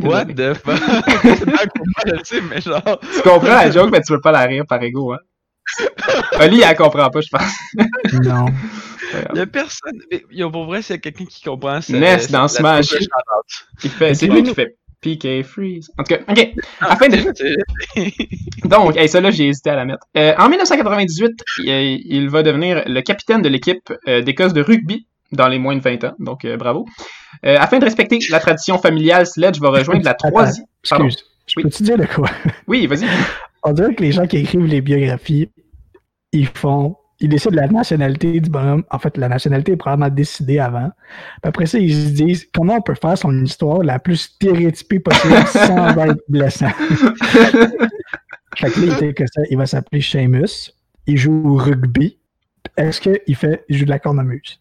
What the fuck? C'est pas comment je le sais, mais genre. Tu comprends la joke, mais tu veux pas la rire par ego, hein? Oli, elle comprend pas, je pense. Non. Y'a personne. mais, Yo, pour vrai, s'il y a quelqu'un qui comprend. c'est- Ness c'est dans Smash. Il c'est lui qui fait PK freeze. En tout cas, ok. Ah, Afin de- c'est- Donc, hey, ça là, j'ai hésité à la mettre. Euh, en 1998, il, euh, il va devenir le capitaine de l'équipe euh, d'Écosse de rugby dans les moins de 20 ans. Donc, euh, bravo. Euh, afin de respecter la tradition familiale, Sledge va rejoindre la troisième. Excuse. Je Oui. peux-tu dire de quoi? Oui, vas-y. On dirait que les gens qui écrivent les biographies, ils font. Ils décident la nationalité du bonhomme. En fait, la nationalité est probablement décidée avant. Puis après ça, ils se disent comment on peut faire son histoire la plus stéréotypée possible sans être blessant? fait que là, il, était que ça, il va s'appeler Seamus. Il joue au rugby. Est-ce qu'il fait, il joue de la cornemuse?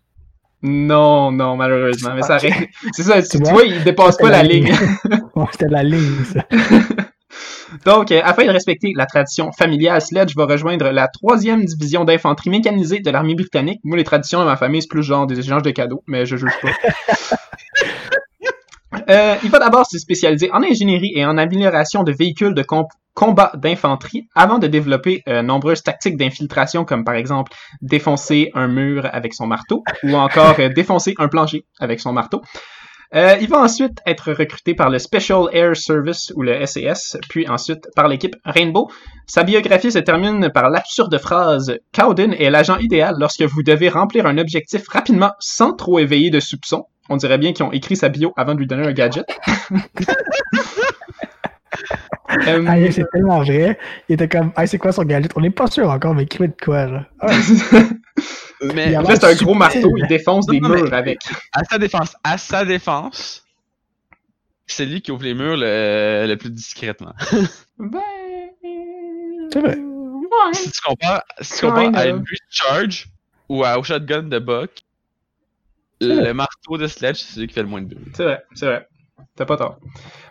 Non, non, malheureusement. Mais ça arrête. C'est ça, tu, Tu vois? il dépasse pas la la ligne. Ouais, C'était la ligne, ça. Donc, euh, afin de respecter la tradition familiale, Sledge va rejoindre la troisième division d'infanterie mécanisée de l'armée britannique. Moi, les traditions de ma famille, c'est plus genre des échanges de cadeaux, mais je juge pas. Euh, il va d'abord se spécialiser en ingénierie et en amélioration de véhicules de com- combat d'infanterie avant de développer euh, nombreuses tactiques d'infiltration comme par exemple défoncer un mur avec son marteau ou encore euh, défoncer un plancher avec son marteau. Euh, il va ensuite être recruté par le Special Air Service ou le SAS, puis ensuite par l'équipe Rainbow. Sa biographie se termine par l'absurde phrase Cowden est l'agent idéal lorsque vous devez remplir un objectif rapidement sans trop éveiller de soupçons. On dirait bien qu'ils ont écrit sa bio avant de lui donner un gadget. Euh, Ah, c'est tellement vrai. Il était comme, ah, c'est quoi son gadget? On n'est pas sûr encore, mais écrivez de quoi, là. Ah, Mais Il a Là, c'est un gros marteau, il défonce des Non, murs avec. à sa défense, à sa défense, c'est lui qui ouvre les murs le, le plus discrètement. Ben. C'est vrai. Ouais. si tu compares, si tu compares à une Breach Charge ou à, au shotgun de Buck, le marteau de Sledge, c'est celui qui fait le moins de bruit. C'est vrai, c'est vrai. T'as pas tort.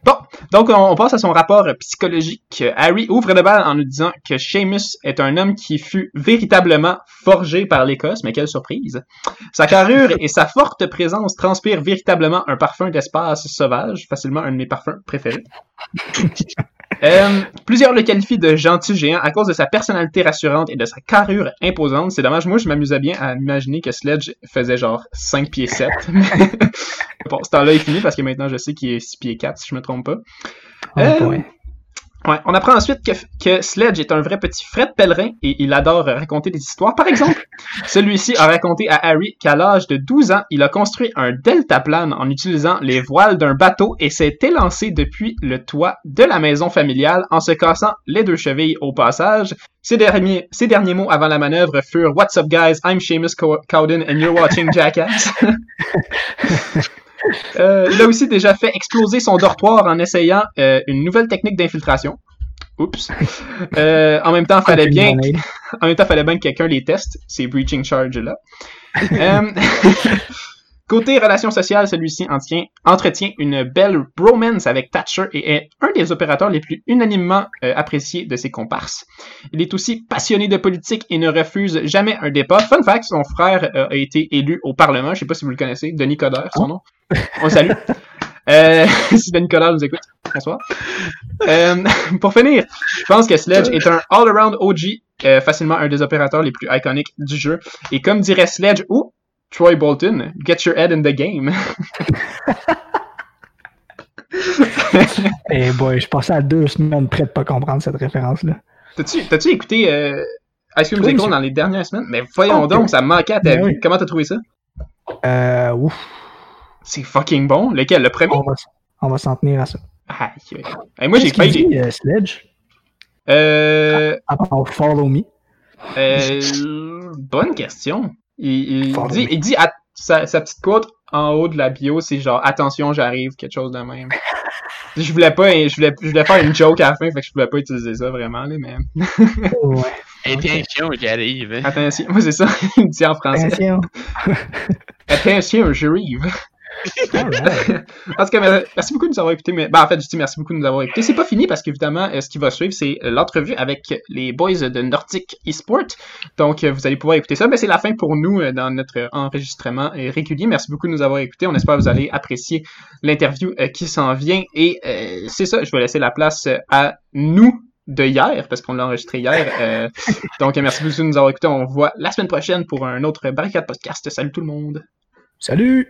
Bon, donc on, on passe à son rapport psychologique. Harry ouvre le bal en nous disant que Seamus est un homme qui fut véritablement forgé par l'Écosse, mais quelle surprise. Sa carrure et sa forte présence transpirent véritablement un parfum d'espace sauvage, facilement un de mes parfums préférés. Euh, plusieurs le qualifient de gentil géant à cause de sa personnalité rassurante et de sa carrure imposante. C'est dommage, moi je m'amusais bien à imaginer que Sledge faisait genre 5 pieds 7. bon, ce temps-là est fini parce que maintenant je sais qu'il est 6 pieds 4 si je me trompe pas. Euh, ouais. On apprend ensuite que, que Sledge est un vrai petit Fred pèlerin et il adore raconter des histoires. Par exemple, celui-ci a raconté à Harry qu'à l'âge de 12 ans, il a construit un deltaplane en utilisant les voiles d'un bateau et s'est élancé depuis le toit de la maison familiale en se cassant les deux chevilles au passage. Ces derniers, ces derniers mots avant la manœuvre furent What's up guys, I'm Seamus Co- Cowden and you're watching Jackass. Euh, il a aussi déjà fait exploser son dortoir en essayant euh, une nouvelle technique d'infiltration. Oups. Euh, en même temps, fallait bien, en même temps, fallait bien que quelqu'un les teste, ces breaching charges là. Côté relations sociales, celui-ci en tient- entretient une belle bromance avec Thatcher et est un des opérateurs les plus unanimement euh, appréciés de ses comparses. Il est aussi passionné de politique et ne refuse jamais un débat. Fun fact, son frère euh, a été élu au Parlement. Je sais pas si vous le connaissez, Denis Coderre, son nom. On le salue. Euh, si Denis Coderre nous écoute, bonsoir. Pour finir, je pense que Sledge est un all-around OG, facilement un des opérateurs les plus iconiques du jeu. Et comme dirait Sledge ou Troy Bolton, get your head in the game. Eh boy, je passais à deux semaines près de pas comprendre cette référence-là. T'as-tu, écouté euh, Ice Cream Oui, dans les dernières semaines? Mais voyons Oh, donc, oui. ça manquait à ta Ben vie. oui. Comment t'as trouvé ça? Euh, ouf, C'est fucking bon. Lequel? Le premier? on va, s'en tenir à ça. Aïe, aïe. Hey, moi, j'ai failli. dit, euh, Sledge, Euh, à part Follow Me. euh, bonne question. Il, dit, me. il dit sa, sa petite quote en haut de la bio, c'est genre attention, j'arrive, quelque chose de même. Je voulais pas, je voulais, je voulais faire une joke à la fin, fait que je pouvais pas utiliser ça vraiment, là, mais Ouais. Attention, j'arrive. attention, moi c'est ça, il dit en français. Attention. Attention, j'arrive. En tout cas, mer- merci beaucoup de nous avoir écoutés. Mais, ben, en fait, je dis merci beaucoup de nous avoir écoutés. C'est pas fini parce qu'évidemment, euh, ce qui va suivre, c'est l'entrevue avec les boys de Nordic Esport. Donc, euh, vous allez pouvoir écouter ça. Mais c'est la fin pour nous euh, dans notre enregistrement régulier. Merci beaucoup de nous avoir écoutés. On espère que vous allez apprécier l'interview qui s'en vient. Et euh, c'est ça, je vais laisser la place à nous de hier, parce qu'on l'a enregistré hier. Euh, donc, merci beaucoup de nous avoir écoutés. On se voit la semaine prochaine pour un autre Barricade Podcast. Salut tout le monde. Salut!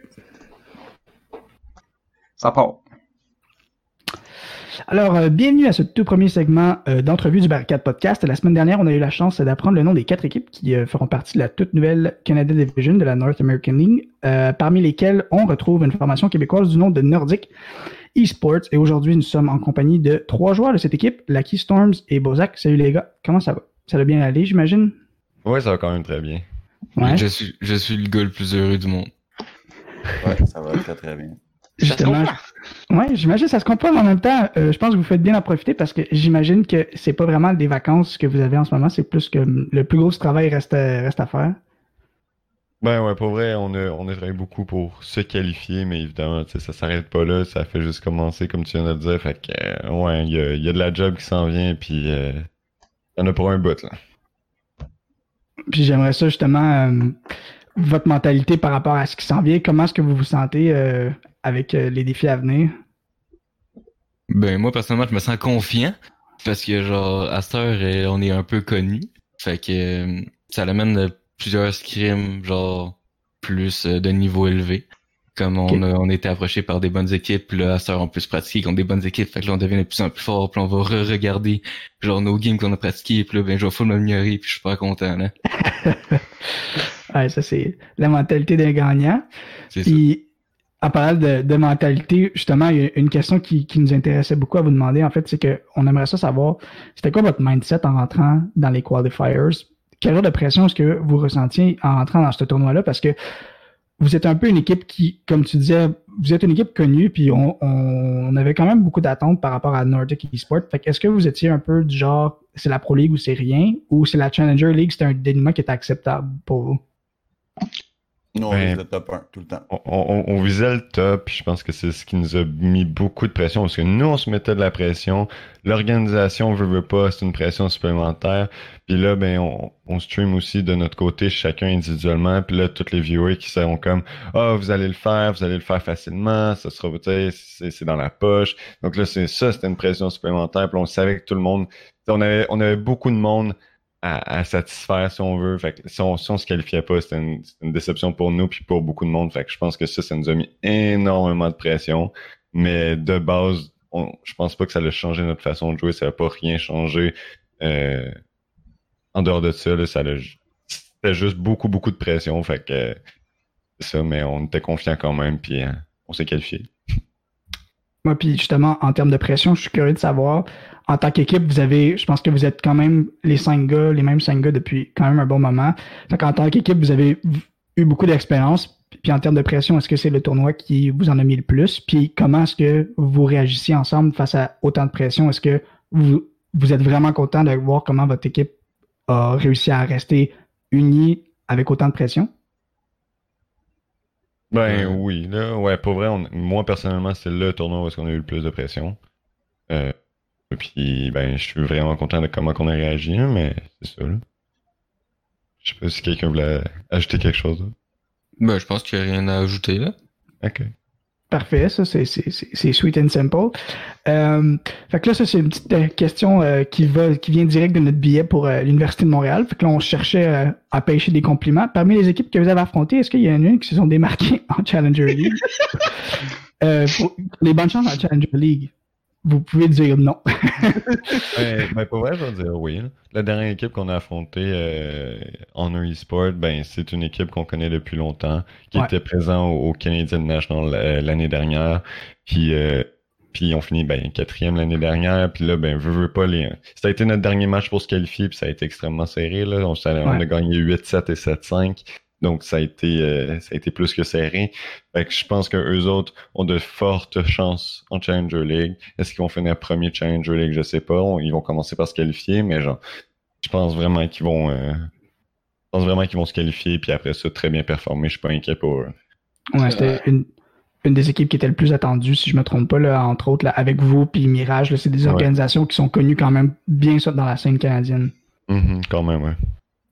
Ça part. Alors, euh, bienvenue à ce tout premier segment euh, d'entrevue du Barricade Podcast. La semaine dernière, on a eu la chance d'apprendre le nom des quatre équipes qui euh, feront partie de la toute nouvelle Canada Division de la North American League, euh, parmi lesquelles on retrouve une formation québécoise du nom de Nordic Esports. Et aujourd'hui, nous sommes en compagnie de trois joueurs de cette équipe, Lucky Storms et Bozak. Salut les gars, comment ça va? Ça va bien aller, j'imagine? Ouais, ça va quand même très bien. Ouais, Je suis, je suis le gars le plus heureux du monde. Ouais, ça va très très bien. Justement. Ouais, j'imagine que ça se comprend, mais en même temps, euh, je pense que vous faites bien en profiter parce que j'imagine que c'est pas vraiment des vacances que vous avez en ce moment, c'est plus que le plus gros travail reste, à- reste à faire. Ben ouais, pour vrai, on a, on a travaillé beaucoup pour se qualifier, mais évidemment, tu sais, ça s'arrête pas là, ça fait juste commencer, comme tu viens de le dire. Fait que, euh, ouais, il y a, il y a de la job qui s'en vient, puis euh, il y en a pour un bout, là. Puis j'aimerais ça justement, euh, votre mentalité par rapport à ce qui s'en vient, comment est-ce que vous vous sentez euh, avec euh, les défis à venir? Ben, moi, personnellement, je me sens confiant. Parce que, genre, à cette heure, euh, on est un peu connu. Fait que euh, ça amène euh, plusieurs scrims, genre, plus de niveau élevé. Comme on, a, on était approché par des bonnes équipes, là, à cette heure, on peut se pratiquer contre des bonnes équipes. Fait que là, on devient de plus en plus fort, puis on va re-regarder, genre, nos games qu'on a pratiqués, puis là, ben, je vais full m'améliorer, puis je suis pas content, là. Ouais, ça c'est la mentalité d'un gagnant. C'est ça. Puis, en parlant de, de mentalité, justement, il y a une question qui, qui nous intéressait beaucoup à vous demander, en fait, c'est que on aimerait ça savoir, c'était quoi votre mindset en rentrant dans les qualifiers? Quelle genre de pression est-ce que vous ressentiez en rentrant dans ce tournoi-là? Parce que vous êtes un peu une équipe qui, comme tu disais, vous êtes une équipe connue, puis on, on avait quand même beaucoup d'attentes par rapport à Nordic Esports. Fait est-ce que vous étiez un peu du genre, c'est la Pro League ou c'est rien, ou c'est la Challenger League, c'était un dénouement qui était acceptable pour vous? Non, on Ben, visait top 1 tout le temps. On, on- on visait le top, puis je pense que c'est ce qui nous a mis beaucoup de pression, parce que nous, on se mettait de la pression. L'organisation veut, veut pas, c'est une pression supplémentaire. Puis là, ben, on, on stream aussi de notre côté, chacun individuellement. Puis là, tous les viewers qui seront comme, ah, vous allez le faire, vous allez le faire facilement, ça sera, tu sais, c'est c'est dans la poche. Donc là, c'est ça, c'était une pression supplémentaire. Puis on savait que tout le monde, on avait, on avait beaucoup de monde à, satisfaire si on veut. Fait que si on, si se qualifiait pas, c'était une, déception pour nous puis pour beaucoup de monde. Fait que je pense que ça, ça nous a mis énormément de pression. Mais de base, je pense pas que ça a changé notre façon de jouer. Ça n'a pas rien changé. Euh, en dehors de ça, là, ça c'était juste beaucoup, beaucoup de pression. Fait que ça, mais on était confiants quand même, puis euh, on s'est qualifié. Moi, puis justement, en termes de pression, je suis curieux de savoir, en tant qu'équipe, vous avez, je pense que vous êtes quand même les cinq gars, les mêmes cinq gars depuis quand même un bon moment. Donc, en tant qu'équipe, vous avez eu beaucoup d'expérience. Puis en termes de pression, est-ce que c'est le tournoi qui vous en a mis le plus? Puis comment est-ce que vous réagissez ensemble face à autant de pression? Est-ce que vous, vous êtes vraiment content de voir comment votre équipe a réussi à rester unie avec autant de pression? Ben Euh. oui, là, ouais, pour vrai, on- moi personnellement, c'est le tournoi où est-ce qu'on a eu le plus de pression. Euh, et puis, ben, je suis vraiment content de comment on a réagi, là, mais c'est ça, là. Je sais pas si quelqu'un voulait ajouter quelque chose. là. Ben, je pense qu'il n'y a rien à ajouter là. Ok. Parfait, ça c'est sweet and simple. Euh, fait que là, ça c'est une petite euh, question euh, qui va qui vient direct de notre billet pour euh, l'Université de Montréal. Fait que là, on cherchait euh, à pêcher des compliments. Parmi les équipes que vous avez affrontées, est-ce qu'il y en a une qui se sont démarquées en Challenger League? les bonnes chances en Challenger League. Vous pouvez dire non. Ben, ben, pour vrai, je vais dire oui. La dernière équipe qu'on a affrontée, euh, Honor eSport, ben, c'est une équipe qu'on connaît depuis longtemps, qui Ouais. était présent au, au Canadian National euh, l'année dernière. Puis, euh, puis on finit ben, quatrième l'année dernière. Puis là, ben, veux, veux pas les. Ça a été notre dernier match pour se qualifier, puis ça a été extrêmement serré. Là. On, ça- on Ouais. a gagné 8-7 et 7-5. Donc ça a été euh, ça a été plus que serré. Fait que je pense que eux autres ont de fortes chances en Challenger League. Est-ce qu'ils vont finir premier Challenger League? Je sais pas. Ils vont commencer par se qualifier, mais genre, je pense vraiment qu'ils vont euh, je pense vraiment qu'ils vont se qualifier puis après ça très bien performer. Je suis pas inquiet pour eux. Ouais, c'était une, une des équipes qui était le plus attendue, si je me trompe pas, là, entre autres, là, avec vous puis Mirage. C'est des Ouais. organisations qui sont connues quand même bien ça dans la scène canadienne. Mhm, quand même, ouais.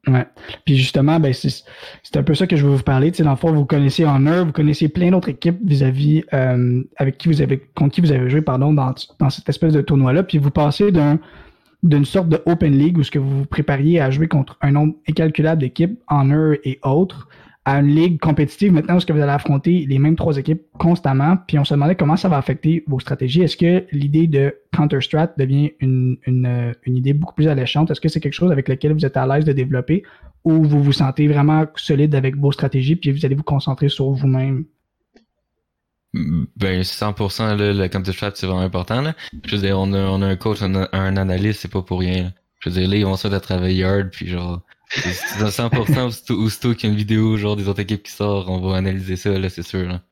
Ouais. Puis justement, ben c'est un peu ça que je veux vous parler. Tu sais, dans le fond, vous connaissez Honor, vous connaissez plein d'autres équipes vis-à-vis euh, avec qui vous avez contre qui vous avez joué, pardon, dans, dans cette espèce de tournoi-là. Puis vous passez d'un d'une sorte de Open League où ce que vous vous prépariez à jouer contre un nombre incalculable d'équipes, Honor et autres, à une ligue compétitive maintenant où ce que vous allez affronter les mêmes trois équipes constamment? Puis on se demandait comment ça va affecter vos stratégies. Est-ce que l'idée de Counter-Strat devient une, une, euh, une idée beaucoup plus alléchante? Est-ce que c'est quelque chose avec lequel vous êtes à l'aise de développer ou vous vous sentez vraiment solide avec vos stratégies puis vous allez vous concentrer sur vous-même? Ben, 100%, là, le counter strat, c'est vraiment important, là. Je veux dire, on a, on a un coach, on a un analyste, c'est pas pour rien. Je veux dire, là, ils vont se mettre à travailler hard, puis genre, c'est c'est à 100%, aussitôt, qu'il y a une vidéo, genre, des autres équipes qui sort, on va analyser ça, là, c'est sûr, là.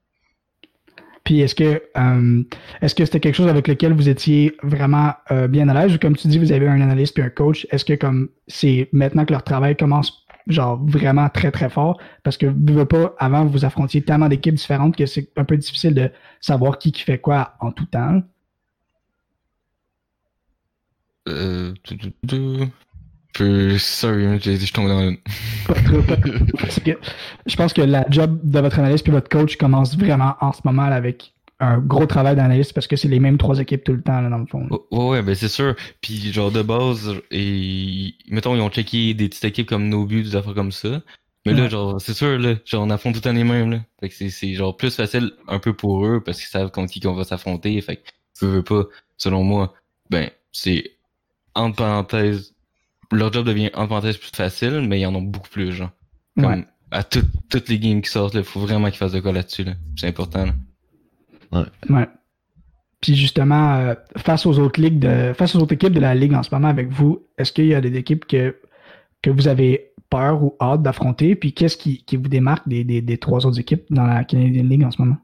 Puis est-ce que euh, est-ce que c'était quelque chose avec lequel vous étiez vraiment euh, bien à l'aise? Ou comme tu dis, vous avez un analyste puis un coach, est-ce que comme c'est maintenant que leur travail commence genre vraiment très très fort? Parce que vous pas avant vous affrontiez tellement d'équipes différentes que c'est un peu difficile de savoir qui qui fait quoi en tout temps. Euh, Peu, sorry, je tombé dans. Pas trop, pas trop. Parce que je pense que la job de votre analyste puis votre coach commence vraiment en ce moment là, avec un gros travail d'analyste parce que c'est les mêmes trois équipes tout le temps là, dans le fond. Oh, Ouais, ouais, ben c'est sûr. Puis genre de base, et mettons, ils ont checké des petites équipes comme Nobu, des affaires comme ça. Mais là, Ouais. genre, c'est sûr, là, genre, on affronte tout le temps les mêmes, là. Fait que c'est, c'est genre plus facile un peu pour eux parce qu'ils savent contre qui qu'on va s'affronter. Fait que, veux, veux pas, selon moi, ben, c'est, entre parenthèses, leur job devient, entre parenthèses, plus facile, mais ils en ont beaucoup plus, genre. Comme, Ouais. à tout- toutes les games qui sortent, il faut vraiment qu'ils fassent de quoi là-dessus, là. C'est important, là. Ouais. Puis justement, euh, face aux autres ligues de, face aux autres équipes de la ligue en ce moment avec vous, est-ce qu'il y a des équipes que que vous avez peur ou hâte d'affronter? Puis qu'est-ce qui, qui vous démarque des, des, des trois autres équipes dans la Canadian League en ce moment?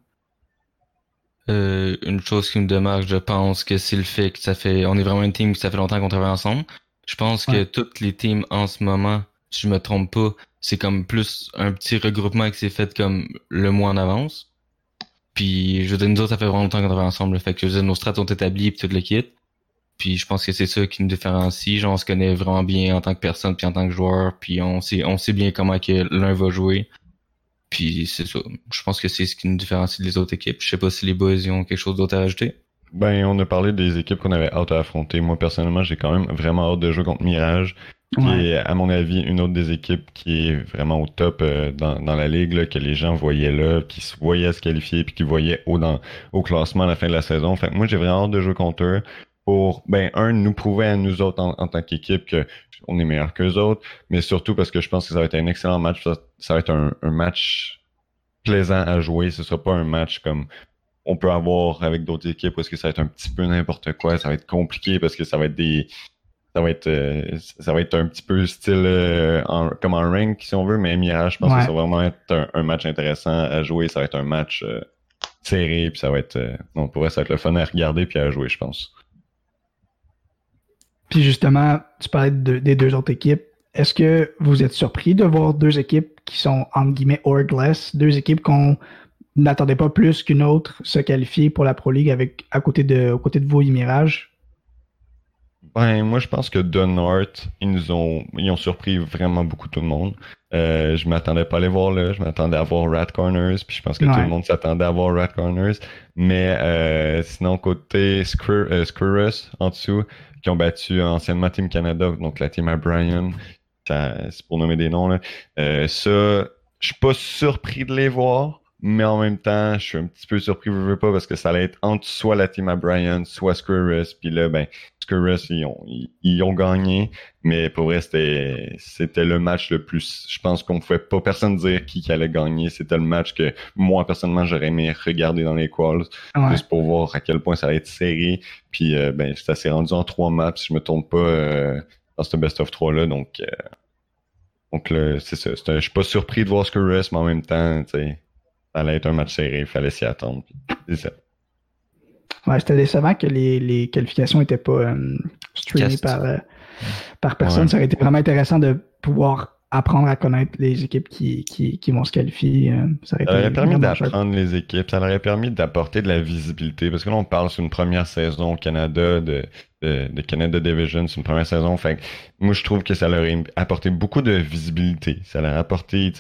Euh, une chose qui me démarque, je pense que c'est le fait que ça fait, on est vraiment une team que ça fait longtemps qu'on travaille ensemble. Je pense que toutes les teams en ce moment, si je me trompe pas, c'est comme plus un petit regroupement qui s'est fait comme le mois en avance. Puis, je veux dire, nous autres, ça fait vraiment longtemps qu'on travaille ensemble. Fait que, je veux dire, nos strats sont établis puis toute l'équipe. Puis, je pense que c'est ça qui nous différencie. Genre, on se connaît vraiment bien en tant que personne puis en tant que joueur. Puis, on sait, on sait bien comment que l'un va jouer. Puis, c'est ça. Je pense que c'est ce qui nous différencie des autres équipes. Je sais pas si les boys ils ont quelque chose d'autre à ajouter. Ben, on a parlé des équipes qu'on avait hâte à affronter. Moi, personnellement, j'ai quand même vraiment hâte de jouer contre Mirage, qui Ouais. est, à mon avis, une autre des équipes qui est vraiment au top euh, dans, dans la ligue, là, que les gens voyaient là, qui se voyaient se qualifier, puis qui voyaient haut dans, au classement à la fin de la saison. Fait que moi, j'ai vraiment hâte de jouer contre eux pour, ben, un, nous prouver à nous autres en, en tant qu'équipe que on est meilleur qu'eux autres, mais surtout parce que je pense que ça va être un excellent match. Ça, ça va être un, un match plaisant à jouer. Ce sera pas un match comme on peut avoir avec d'autres équipes où est-ce que ça va être un petit peu n'importe quoi, ça va être compliqué parce que ça va être des ça va être euh, ça va être un petit peu style euh, en- comme en rank si on veut, mais Mirage, je pense Ouais. que ça va vraiment être un, un match intéressant à jouer, ça va être un match euh, serré, puis ça va être euh, non, pour vrai, ça va être le fun à regarder puis à jouer, je pense. Puis justement, tu parlais de- des deux autres équipes. Est-ce que vous êtes surpris de voir deux équipes qui sont, entre guillemets, orgless, deux équipes qu'on n'attendait pas plus qu'une autre se qualifier pour la Pro League avec, à côté de, aux côtés de vous et Mirage? Ben, moi, je pense que North, ils nous ont, ils ont surpris vraiment beaucoup tout le monde. Euh, je m'attendais pas à les voir là. Je m'attendais à voir Rat Corners, puis je pense que tout le monde s'attendait à voir Rat Corners. Mais euh, sinon, côté Screw, euh, en dessous, qui ont battu anciennement Team Canada, donc la team à Brian, c'est pour nommer des noms là. Euh, ça, je suis pas surpris de les voir, mais en même temps, je suis un petit peu surpris, je veux pas, parce que ça allait être entre soit la team à Brian, soit Screwus, puis là, ben, Scurus, ils ont, ils, ils ont gagné, mais pour vrai, c'était, c'était le match le plus. Je pense qu'on pouvait pas personne dire qui, qui allait gagner. C'était le match que moi, personnellement, j'aurais aimé regarder dans les quals, Ouais. juste pour voir à quel point ça allait être serré. Puis, euh, ben, ça s'est rendu en trois maps, si je me trompe pas, euh, dans ce best of 3 là. Donc, euh, donc là, c'est ça. Je suis pas surpris de voir Scurus, mais en même temps, tu sais, ça allait être un match serré, il fallait s'y attendre. puis C'est ça. Ouais, c'était décevant que les, les qualifications n'étaient pas euh, streamées par, euh, par personne. Ouais. Ça aurait été vraiment intéressant de pouvoir apprendre à connaître les équipes qui, qui, qui vont se qualifier. euh, Ça aurait Ça aurait été permis d'apprendre les équipes, ça aurait permis d'apporter de la visibilité, parce que là, on parle sur une première saison au Canada de, de, de Canada Division, c'est une première saison, fait moi, je trouve que ça leur aurait apporté beaucoup de visibilité, ça leur a apporté,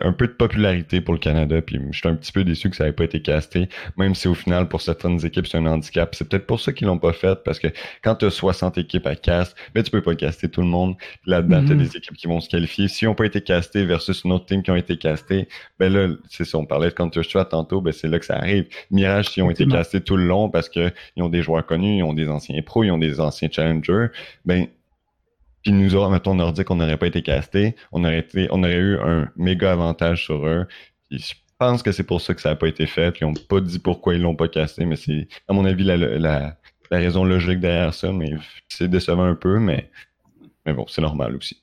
un peu de popularité pour le Canada, puis je suis un petit peu déçu que ça n'ait pas été casté, même si au final, pour certaines équipes, c'est un handicap. C'est peut-être pour ça qu'ils l'ont pas fait, parce que quand tu as 60 équipes à cast, ben, tu peux pas caster tout le monde, là-dedans, tu Mhm. des équipes qui vont se qualifier. Si n'ont pas été castés versus une autre team qui ont été castés, ben là, c'est ça, on parlait de Counter-Strike tantôt, ben c'est là que ça arrive. Mirage, s'ils ont été castés tout le long parce que ils ont des joueurs connus, ils ont des anciens pros, ils ont des anciens challengers, ben puis nous autres, mettons Nordique, on n'aurait pas été castés, on aurait eu un méga avantage sur eux. Je pense que c'est pour ça que ça n'a pas été fait. Ils n'ont pas dit pourquoi ils l'ont pas casté, mais c'est, à mon avis, la, raison logique derrière ça, mais c'est décevant un peu, mais, mais bon, c'est normal aussi.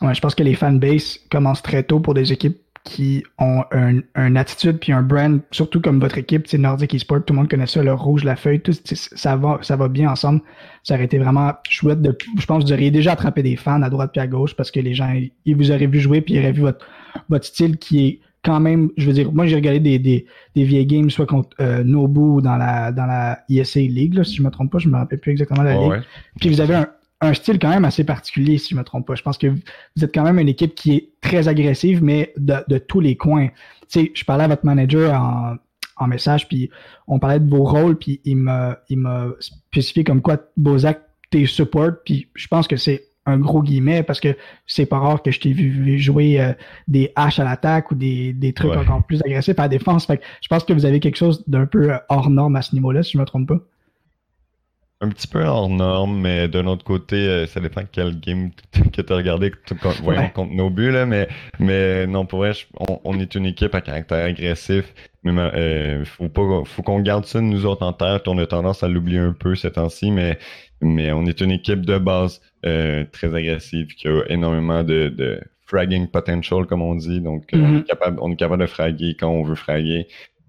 Ouais, je pense que les fanbases commencent très tôt pour des équipes qui ont un, un attitude puis un brand, surtout comme votre équipe, c'est Nordic Esport, tout le monde connaît ça, le rouge, la feuille, tout, ça va, ça va bien ensemble. Ça aurait été vraiment chouette de, je pense que vous auriez déjà attrapé des fans à droite puis à gauche parce que les gens, ils vous auraient vu jouer puis ils auraient vu votre, votre style qui est quand même, je veux dire, moi j'ai regardé des, des, des vieilles games, soit contre euh, Nobu ou dans la, dans la ESA League, là, si je me trompe pas, je me rappelle plus exactement la ligue. ouais. Puis vous avez un, un style quand même assez particulier, si je me trompe pas. Je pense que vous êtes quand même une équipe qui est très agressive, mais de, de tous les coins. Tu sais, je parlais à votre manager en, en message, puis on parlait de vos rôles, puis il m'a il m'a spécifié comme quoi Bozak, t'es support, puis je pense que c'est un gros guillemet parce que c'est pas rare que je t'ai vu jouer euh, des haches à l'attaque ou des, des trucs Ouais. encore plus agressifs à la défense. Fait que je pense que vous avez quelque chose d'un peu euh, hors norme à ce niveau-là, si je me trompe pas. Un petit peu hors norme, mais d'un autre côté, euh, ça dépend quel game que tu as regardé voyons, Ouais. contre nos buts, là, mais, mais non, pour vrai, je- on, on est une équipe à caractère agressif. Mais euh, faut pas, faut qu'on garde ça de nous autres en tête. On a tendance à l'oublier un peu ces temps-ci, mais, mais on est une équipe de base euh, très agressive qui a énormément de, de fragging potential, comme on dit. Donc, euh, on, est capable, on est capable de fraguer quand on veut fraguer.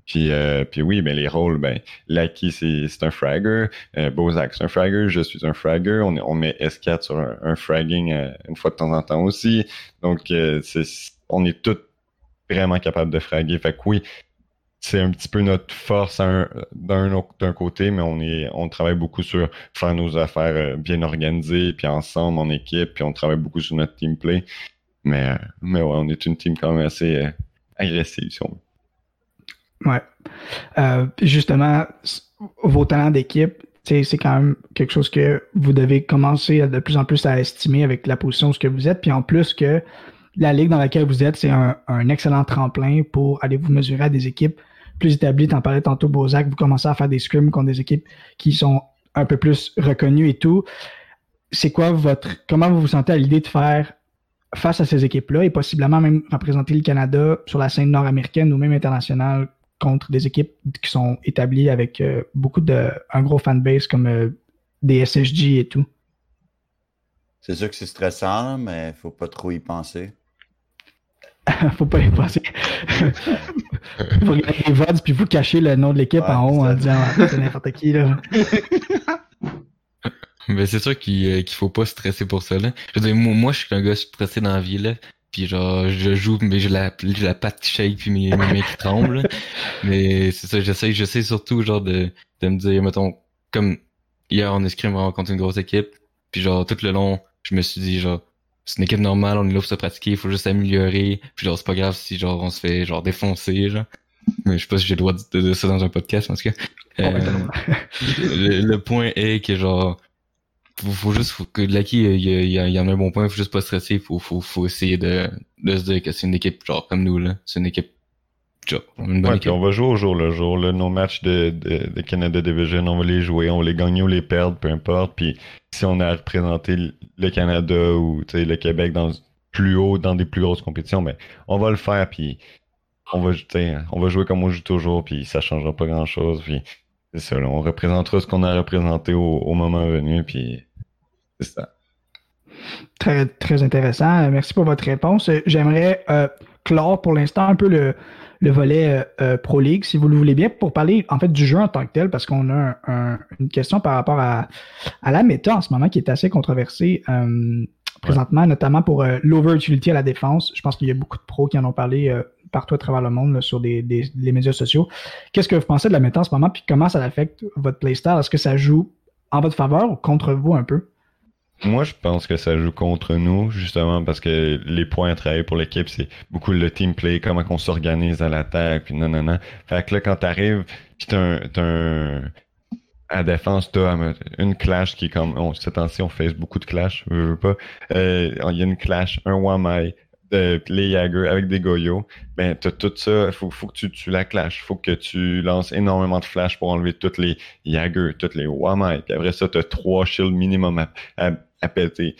Puis, euh, puis oui, ben les rôles, ben Lucky, c'est un fragger. Euh, Bozak, c'est un fragger. Je suis un fragger. On, est- on met S4 sur un, un fragging euh, une fois de temps en temps aussi. Donc, euh, c'est- on est tous vraiment capables de fraguer. Fait que oui, c'est un petit peu notre force d'un côté, mais on est on travaille beaucoup sur faire nos affaires euh, bien organisées, puis ensemble en équipe, puis on travaille beaucoup sur notre team play. Mais, euh, mais ouais, on est une team quand même assez agressive, si on veut. Ouais. Euh, justement, vos talents d'équipe, c'est quand même quelque chose que vous devez commencer de plus en plus à estimer avec la position où ce que vous êtes. Puis en plus que la ligue dans laquelle vous êtes, c'est un, un excellent tremplin pour aller vous mesurer à des équipes plus établies. T'en parlais tantôt, Bozak, vous commencez à faire des scrims contre des équipes qui sont un peu plus reconnues et tout. C'est quoi votre. Comment vous vous sentez à l'idée de faire face à ces équipes-là et possiblement même représenter le Canada sur la scène nord-américaine ou même internationale contre des équipes qui sont établies avec euh, beaucoup de un gros fanbase comme euh, des SSG et tout. C'est sûr que c'est stressant, mais faut pas trop y penser. Faut pas y passer. vous regardez les votes puis vous cachez le nom de l'équipe Ouais, en haut en c'est disant Ah, c'est n'importe qui là. Mais c'est sûr qu'il euh, qu'il faut pas stresser pour ça, là. Je veux dire, moi, moi, je suis un gars stressé dans la vie, là. Puis genre, je joue, mais j'ai la, j'ai la patte qui shake puis mes, mes mains qui tremblent. Mais c'est ça, j'essaie, j'essaie surtout, genre, de, de me dire, mettons, comme hier, on escrime vraiment contre une grosse équipe. Puis genre, tout le long, je me suis dit, genre, c'est une équipe normale, on est là pour se pratiquer, il faut juste s'améliorer. Puis genre, c'est pas grave si, genre, on se fait, genre, défoncer, genre. Mais je sais pas si j'ai le droit de ça dans un podcast, en cas. Bon, Euh, le, le point est que genre faut, faut juste faut que Lucky il y, y, en a un bon point faut juste pas stresser faut faut faut essayer de de se dire que c'est une équipe genre comme nous là c'est une équipe genre une bonne Ouais, puis équipe on va jouer au jour le jour. Là. Nos matchs de, de, de Canada Division, on va les jouer, on va les gagner ou les perdre, peu importe. Puis si on a à représenter le Canada ou le Québec dans plus haut, dans des plus grosses compétitions, ben, on va le faire. Puis on va, on va jouer comme on joue toujours, puis ça changera pas grand-chose. Puis c'est ça, là, on représentera ce qu'on a représenté au, au moment venu, puis c'est ça. Très, très intéressant. Euh, Merci pour votre réponse. Euh, J'aimerais euh, clore pour l'instant un peu le, le volet euh, Pro League, si vous le voulez bien, pour parler en fait du jeu en tant que tel, parce qu'on a un- un- une question par rapport à, à la méta en ce moment qui est assez controversée euh, présentement, notamment pour l'over-utility à la défense. Je pense qu'il y a beaucoup de pros qui en ont parlé partout à travers le monde là, sur des, des- les médias sociaux. Qu'est-ce que vous pensez de la méta en ce moment, puis comment ça affecte votre playstyle? Est-ce que ça joue en votre faveur ou contre vous un peu? Moi, je pense que ça joue contre nous, justement, parce que les points à travailler pour l'équipe, c'est beaucoup le team play, comment on s'organise à l'attaque, puis non, non, non. Fait que là, quand t'arrives, pis t'as un, un... À défense, t'as une clash qui est comme... Ces temps-ci, on fait beaucoup de clash, je veux pas. Euh, Il y a une clash, un Wamai, euh, les Jagger avec des Goyo. Ben, t'as tout ça, faut, faut que tu, tu la clash. Faut que tu lances énormément de flash pour enlever toutes les Jagger, toutes les Wamai. Puis après ça, t'as trois shields minimum à, à, à péter.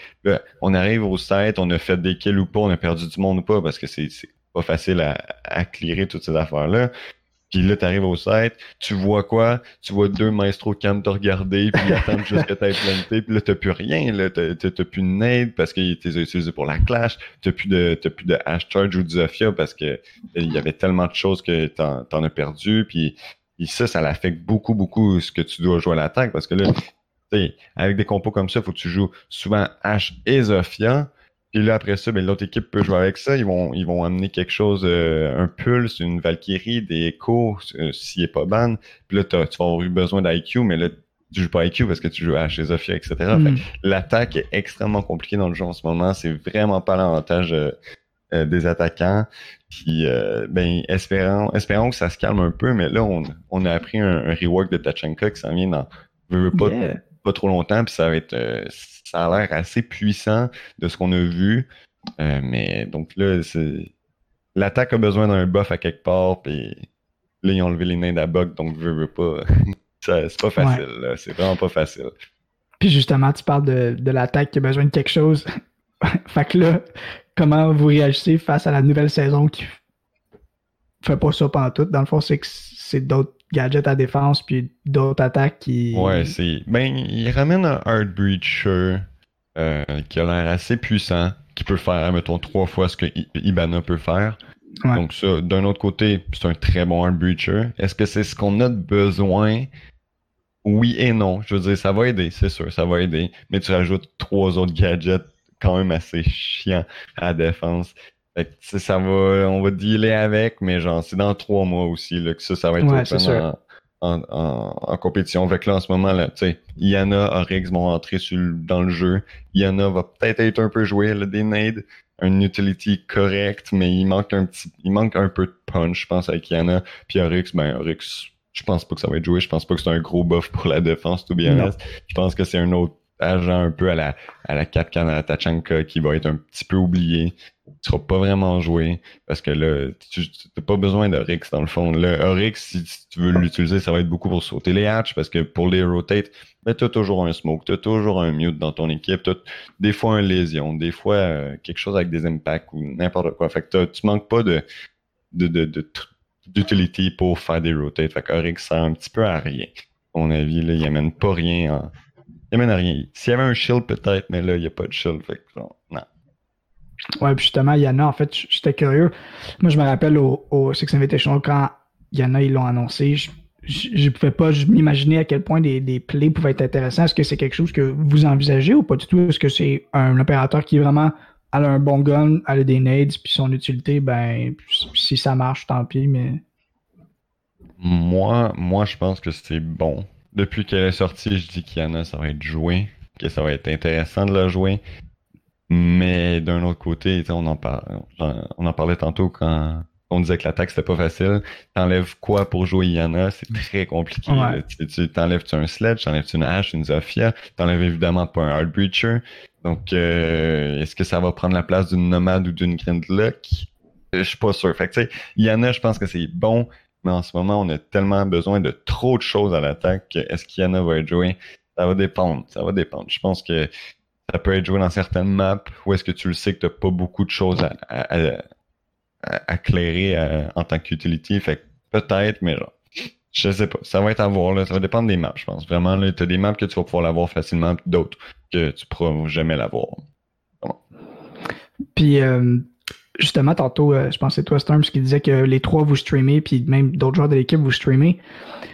On arrive au site, on a fait des kills ou pas, on a perdu du monde ou pas, parce que c'est pas facile à, à clearer toutes ces affaires-là. Puis là, t'arrives au site, tu vois quoi? Tu vois deux maestros cam te regarder, puis ils attendent jusqu'à t'aies planté, puis là, t'as plus rien, là, t'as t'as- plus de nade parce qu'ils t'es utilisé pour la clash, t'as plus de t'as plus de hash charge ou de Zofia parce que il y avait tellement de choses que t'en t'en as perdu, puis, puis ça, ça l'affecte beaucoup, beaucoup ce que tu dois jouer à l'attaque, parce que là, tu avec des compos comme ça, faut que tu joues souvent H et Zofia. Puis là, après ça, ben, l'autre équipe peut jouer avec ça. Ils vont, ils vont amener quelque chose, euh, un pulse, une Valkyrie, des échos, euh, s'il est pas ban. Puis là, tu vas avoir eu besoin d'IQ, mais là, tu joues pas IQ parce que tu joues H et Zofia, etc. L'attaque est extrêmement compliquée dans le jeu en ce moment. C'est vraiment pas l'avantage euh, euh, des attaquants. Puis, euh, ben, espérons, espérons que ça se calme un peu, mais là, on, on a appris un, un rework de Tachanka qui s'en vient dans veux, veux pas, Yeah. Pas trop longtemps, puis ça va être, euh, ça a l'air assez puissant de ce qu'on a vu. Euh, mais donc là, c'est l'attaque a besoin d'un buff à quelque part, puis là, ils ont levé les nains d'Abok, donc veux, veux pas. Ça- C'est pas facile. C'est vraiment pas facile. Puis justement, tu parles de, de l'attaque qui a besoin de quelque chose. fait que là, comment vous réagissez face à la nouvelle saison qui fait pas ça pendant tout? Dans le fond, c'est que c'est d'autres gadgets à défense puis d'autres attaques qui. Ouais, c'est. Ben, il ramène un Hard Breacher euh, qui a l'air assez puissant, qui peut faire, mettons, trois fois ce que I- Ibana peut faire. Ouais. Donc, ça, d'un autre côté, c'est un très bon Hard Breacher. Est-ce que c'est ce qu'on a de besoin? Oui et non. Je veux dire, ça va aider, c'est sûr, ça va aider. Mais tu rajoutes trois autres gadgets quand même assez chiants à la défense. Fait que, ça va, on va dealer avec, mais genre, c'est dans trois mois aussi, là, que ça, ça va être Ouais, open en, en, en, en compétition. Fait que là, en ce moment, là, tu sais, Yana, Oryx vont entrer sur dans le jeu. Yana va peut-être être un peu joué, elle a des nades, un utility correct, mais il manque un petit, il manque un peu de punch, je pense, avec Yana. Puis Oryx, ben, Oryx, je pense pas que ça va être joué. Je pense pas que c'est un gros buff pour la défense, to be Non. honest. Je pense que c'est un autre un peu à la, à la 4 à Tachanka qui va être un petit peu oublié. Il sera pas vraiment joué parce que là, tu n'as pas besoin d'Oryx dans le fond. Là, Oryx, si tu veux l'utiliser, ça va être beaucoup pour sauter les hatches parce que pour les rotate, ben, tu as toujours un smoke, tu as toujours un mute dans ton équipe, tu des fois un lésion, des fois euh, quelque chose avec des impacts ou n'importe quoi. Fait que tu manques pas de, de, pour faire des rotates. Fait qu'Oryx sert un petit peu à rien. À mon avis, là, il amène pas rien en... Il amène à rien. S'il y avait un shield, peut-être, mais là, il n'y a pas de shield. Fait que, non. Ouais, puis justement, Yana, en fait, j'étais curieux. Moi, je me rappelle au, au Six Invitational, quand Yana, ils l'ont annoncé, je, je pouvais pas m'imaginer à quel point des, des plays pouvaient être intéressants. Est-ce que c'est quelque chose que vous envisagez ou pas du tout? Est-ce que c'est un opérateur qui vraiment elle a un bon gun, elle a des nades, puis son utilité, ben, si ça marche, tant pis, mais. Moi, moi, je pense que c'est bon. Depuis qu'elle est sortie, je dis qu'Yana, ça va être joué, que ça va être intéressant de la jouer. Mais d'un autre côté, on en, par- on en parlait tantôt quand on disait que l'attaque c'était pas facile. T'enlèves quoi pour jouer Yana? C'est très compliqué. Ouais. Tu, t'enlèves-tu un Sledge, t'enlèves-tu une Ash, une Zofia, t'enlèves évidemment pas un Hard Breacher. Donc, euh, est-ce que ça va prendre la place d'une Nomade ou d'une Grindlock? Euh, Je suis pas sûr. Fait que, tu sais, Yana, je pense que c'est bon, mais en ce moment, on a tellement besoin de trop de choses à l'attaque que est-ce qu'Yana va être joué? Ça va dépendre. Ça va dépendre. Je pense que ça peut être joué dans certaines maps où est-ce que tu le sais que t'as pas beaucoup de choses à, à, à- à- à clairer euh, en tant qu'utility? Fait peut-être, mais genre, je sais pas. Ça va être à voir, là. Ça va dépendre des maps, je pense. Vraiment, là, t'as des maps que tu vas pouvoir l'avoir facilement, d'autres que tu pourras jamais l'avoir. Puis, euh, justement, tantôt, euh, je pense que c'est toi, qui disait que les trois vous streamez, puis même d'autres joueurs de l'équipe vous streamez.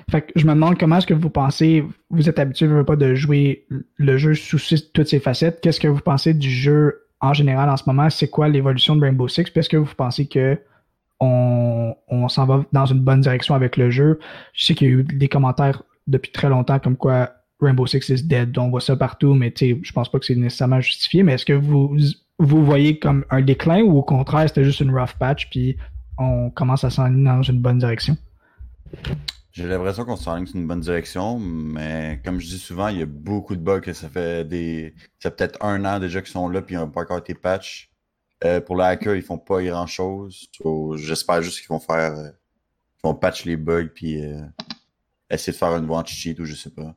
Fait que je me demande comment est-ce que vous pensez, vous êtes habitué, vous pas, de jouer le jeu sous toutes ses facettes. Qu'est-ce que vous pensez du jeu en général en ce moment? C'est quoi l'évolution de Rainbow Six? Puis est-ce que vous pensez que on, on s'en va dans une bonne direction avec le jeu? Je sais qu'il y a eu des commentaires depuis très longtemps comme quoi Rainbow Six is dead. On voit ça partout, mais je pense pas que c'est nécessairement justifié. Mais est-ce que vous vous voyez comme un déclin ou au contraire c'était juste une rough patch puis on commence à s'enligner dans une bonne direction? J'ai l'impression qu'on s'enligne sur une bonne direction, mais comme je dis souvent, il y a beaucoup de bugs que ça fait des. Ça peut-être un an déjà qu'ils sont là puis ils n'ont pas encore été patch. Euh, pour les hackers, ils font pas grand chose. J'espère juste qu'ils vont faire. euh, qu'ils vont patch les bugs puis euh, essayer de faire une watch cheat ou je sais pas.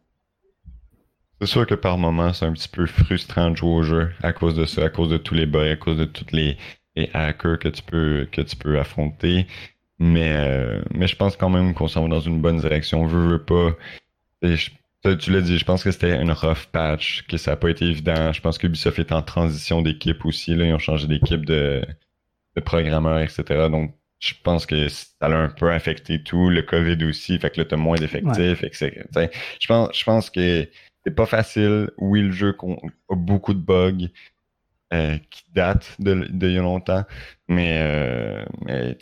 C'est sûr que par moment, c'est un petit peu frustrant de jouer au jeu à cause de ça, à cause de tous les bugs, à cause de tous les, les hackers que tu peux que tu peux affronter. Mais euh, mais je pense quand même qu'on s'en va dans une bonne direction. Veux, veux pas. Et je- tu- l'as dit, je pense que c'était une rough patch, que ça n'a pas été évident. Je pense que Ubisoft est en transition d'équipe aussi. Là, ils ont changé d'équipe de, de programmeurs, etc. Donc je pense que ça a un peu affecté tout, le COVID aussi, fait que là, t'as moins d'effectifs, sais, Je pense, je pense que c'est pas facile. Oui, le jeu a beaucoup de bugs euh, qui datent de, de il y a longtemps, mais, euh, mais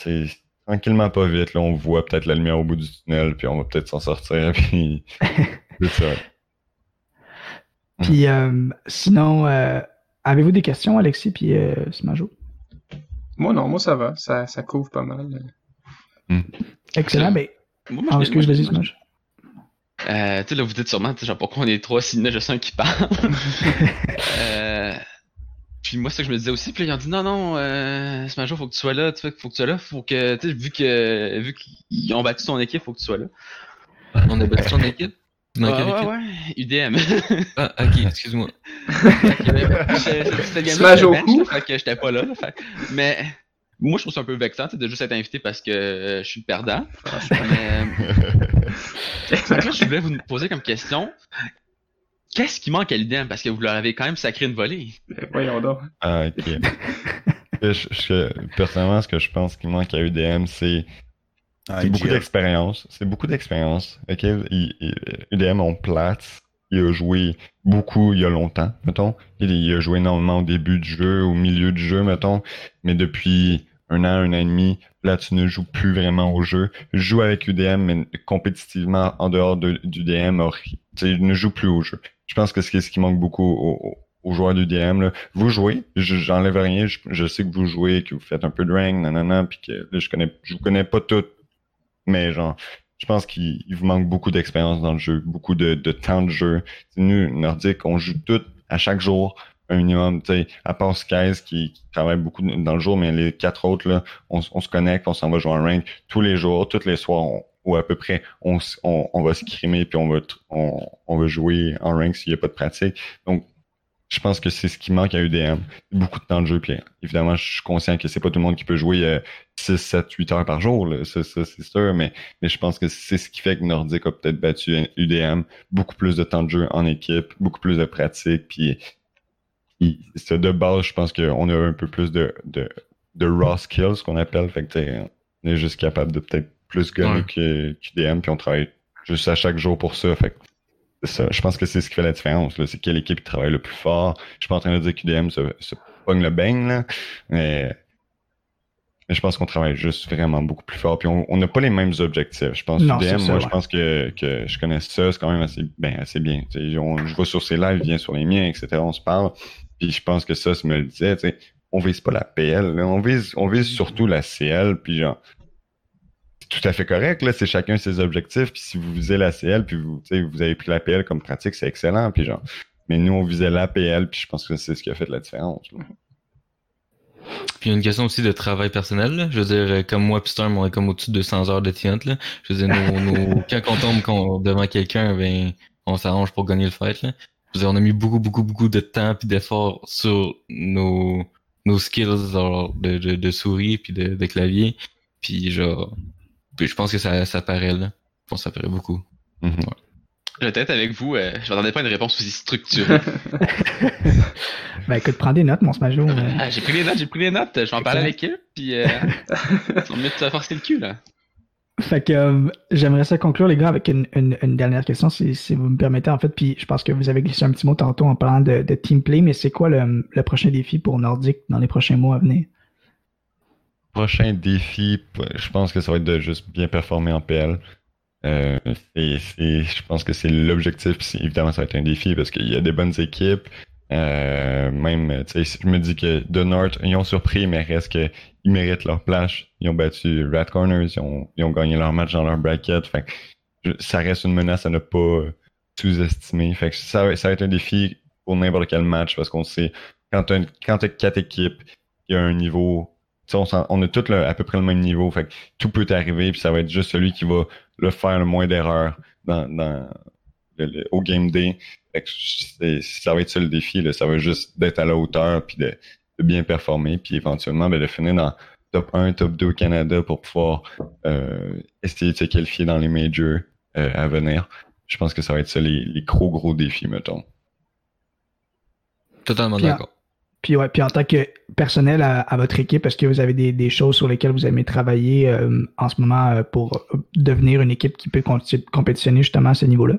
tranquillement pas vite, là, on voit peut-être la lumière au bout du tunnel, puis on va peut-être s'en sortir, puis c'est ça. Puis euh, sinon, euh, avez-vous des questions, Alexis puis euh, Smajo? Moi, non, moi, ça va. Ça, ça couvre pas mal. Excellent, ben. Moi, moi, Ah, je- excuse, moi, Smajo. Euh, tu sais, là, vous dites sûrement, tu sais, genre, pourquoi on est trois, sinon je sens qui parle. euh, puis moi, c'est ce que je me disais aussi, puis là, ils ont dit, non, non, euh, Smajo, faut que tu sois là, tu sais, faut que tu sois là, faut que, tu sais, vu que, vu qu'ils ont battu ton équipe, faut que tu sois là. Non, On a battu son équipe? Dans Ouais, quelle ouais, équipe? ouais, UDM. Ah, ok, excuse-moi. Game-là, Smash au bench, cou. là, fait que j'étais pas là, là, fait- Mais moi, je trouve ça un peu vexant de juste être invité parce que euh, je suis le perdant. Mais là, je voulais vous poser comme question. Qu'est-ce qui manque à l'UDM? Parce que vous leur avez quand même sacré une volée. Ben, Voyons donc. Ah, ok. Je- je- personnellement, ce que je pense qui manque à UDM, c'est Ah, c'est beaucoup d'expérience. C'est beaucoup d'expérience. Ok, Il- il- UDM on plate. Il a joué beaucoup il y a longtemps, mettons. Il, il a joué énormément au début du jeu, au milieu du jeu, mettons. Mais depuis un an, un an et demi, là, tu ne joues plus vraiment au jeu. Je joue avec UDM, mais compétitivement, en dehors de, d'UDM, tu ne joue plus au jeu. Je pense que c'est ce qui manque beaucoup aux, joueurs d'UDM. Vous jouez, je- j'enlève rien, je, sais que vous jouez, que vous faites un peu de rank, nanana, puis que là, je connais, je vous connais pas toutes, mais genre, je pense qu'il il vous manque beaucoup d'expérience dans le jeu, beaucoup de, temps de jeu. Nous, Nordique, on joue tout à chaque jour, un minimum, à part Skies qui, travaille beaucoup dans le jour, mais les quatre autres, là, on, se connecte, on s'en va jouer en rank tous les jours, tous les soirs, ou à peu près, on, on, on va scrimer puis on va, on, va jouer en rank s'il n'y a pas de pratique. Donc, je pense que c'est ce qui manque à UDM. Beaucoup de temps de jeu. Puis évidemment, je suis conscient que c'est pas tout le monde qui peut jouer euh, 6, 7, 8 heures par jour. Ça, c'est sûr. Mais, mais je pense que c'est ce qui fait que Nordic a peut-être battu UDM. Beaucoup plus de temps de jeu en équipe, beaucoup plus de pratique. Puis il- c'est de base, je pense qu'on a un peu plus de, de, de raw skills qu'on appelle. Fait que on est juste capable de peut-être plus Ouais. que qu'UDM. Puis on travaille juste à chaque jour pour ça. Fait que ça. Je pense que c'est ce qui fait la différence. C'est quelle équipe qui travaille le plus fort. Je suis pas en train de dire qu'UDM se, se pogne le bang, là, mais, mais je pense qu'on travaille juste vraiment beaucoup plus fort. Puis on n'a pas les mêmes objectifs. Je pense Non, que ça, moi, je pense que, que je connais ça, c'est quand même assez, ben, assez bien. On- je vais sur ses lives, il vient sur les miens, etc. On se parle. Puis je pense que ça, ça me le disait, tu sais, on vise pas la PL, là. on vise, on vise surtout la CL, puis genre, c'est tout à fait correct, là, c'est chacun ses objectifs, puis si vous visez la CL, puis vous, vous avez pris la PL comme pratique, c'est excellent, puis genre, mais nous, on visait la PL, puis je pense que c'est ce qui a fait la différence. là. Puis il y a une question aussi de travail personnel. là. Je veux dire, euh, comme moi, Storm, on est comme au-dessus de 200 heures de TNT. Là. Je veux dire, nos, nos- quand on tombe devant quelqu'un, ben, on s'arrange pour gagner le fight. Là. On a mis beaucoup, beaucoup, beaucoup de temps puis d'efforts sur nos, nos skills genre, de, de, de souris puis de, de clavier. Puis genre, puis je pense que ça, ça paraît là. Je pense que ça paraît beaucoup. Mhm. Je vais être avec vous, euh, je m'attendais pas à une réponse aussi structurée. Ben écoute, prends des notes, mon Smajo. euh. Ah, j'ai pris les notes, j'ai pris les notes, je vais en parler avec eux, puis euh, on va mettre forcer le cul là. Fait que euh, j'aimerais ça conclure, les gars, avec une, dernière question, si, vous me permettez, en fait. Puis je pense que vous avez glissé un petit mot tantôt en parlant de, de team play, mais c'est quoi le, prochain défi pour Nordic dans les prochains mois à venir? Prochain défi, je pense que ça va être de juste bien performer en PL. Euh, je pense que c'est l'objectif. Évidemment, ça va être un défi parce qu'il y a des bonnes équipes. Euh, même, je me dis que The North, ils ont surpris, mais reste qu'ils méritent leur place. Ils ont battu Rat Corners, ils ont, ils ont gagné leur match dans leur bracket. Fait que ça reste une menace à ne pas sous-estimer. Fait que ça, va- ça va être un défi pour n'importe quel match parce qu'on sait quand tu as quatre équipes, il y a un niveau. On, on a tous à peu près le même niveau. Fait que tout peut arriver, puis ça va être juste celui qui va le faire le moins d'erreurs dans, dans au game day. Fait que c'est- ça va être ça le défi. Là. Ça va juste d'être à la hauteur puis de, de bien performer, puis éventuellement ben, de finir dans top 1, top 2 au Canada pour pouvoir euh, essayer de se qualifier dans les majors euh, à venir. Je pense que ça va être ça les, les gros gros défis, mettons. Totalement d'accord. Puis, ouais, puis en tant que personnel à, à votre équipe, est-ce que vous avez des, des choses sur lesquelles vous aimez travailler euh, en ce moment euh, pour devenir une équipe qui peut compétitionner justement à ce niveau-là?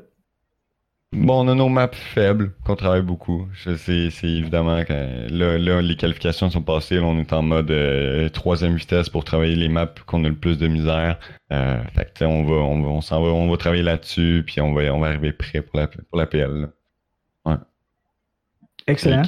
Bon, on a nos maps faibles qu'on travaille beaucoup. C'est c'est évidemment que là, là, les qualifications sont passées. Là, on est en mode euh, troisième vitesse pour travailler les maps qu'on a le plus de misère. Euh, fait que, tu sais, on va, on va, on s'en va, on va travailler là-dessus, puis on va, on va arriver prêt pour la, pour la PL. là. Excellent.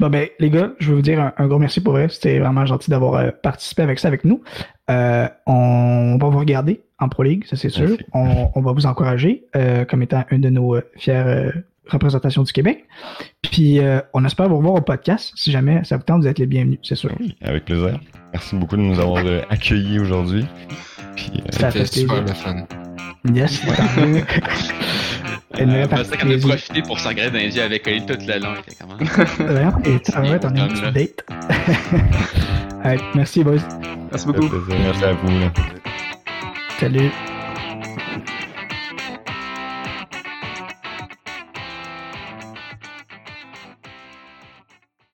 Bon ben, les gars, je veux vous dire un, un gros merci pour vrai. C'était vraiment gentil d'avoir euh, participé avec ça avec nous. Euh, on va vous regarder en Pro League, ça c'est sûr. On, on va vous encourager euh, comme étant une de nos euh, fières euh, représentations du Québec. Puis euh, on espère vous revoir au podcast. Si jamais ça vous tente, vous êtes les bienvenus, c'est sûr. Oui, avec plaisir. Merci beaucoup de nous avoir euh, accueillis aujourd'hui. Puis, euh, Ça fait C'était super plaisir. le fun. Yes, vraie Euh, partie ça qu'on a plaisir. profité pour s'engrainer dans les yeux avec Oli tout le long. il était comment? Vraiment, et ça va être une petite date. Alright, merci boys. Merci beaucoup. Merci à vous. Là. Salut.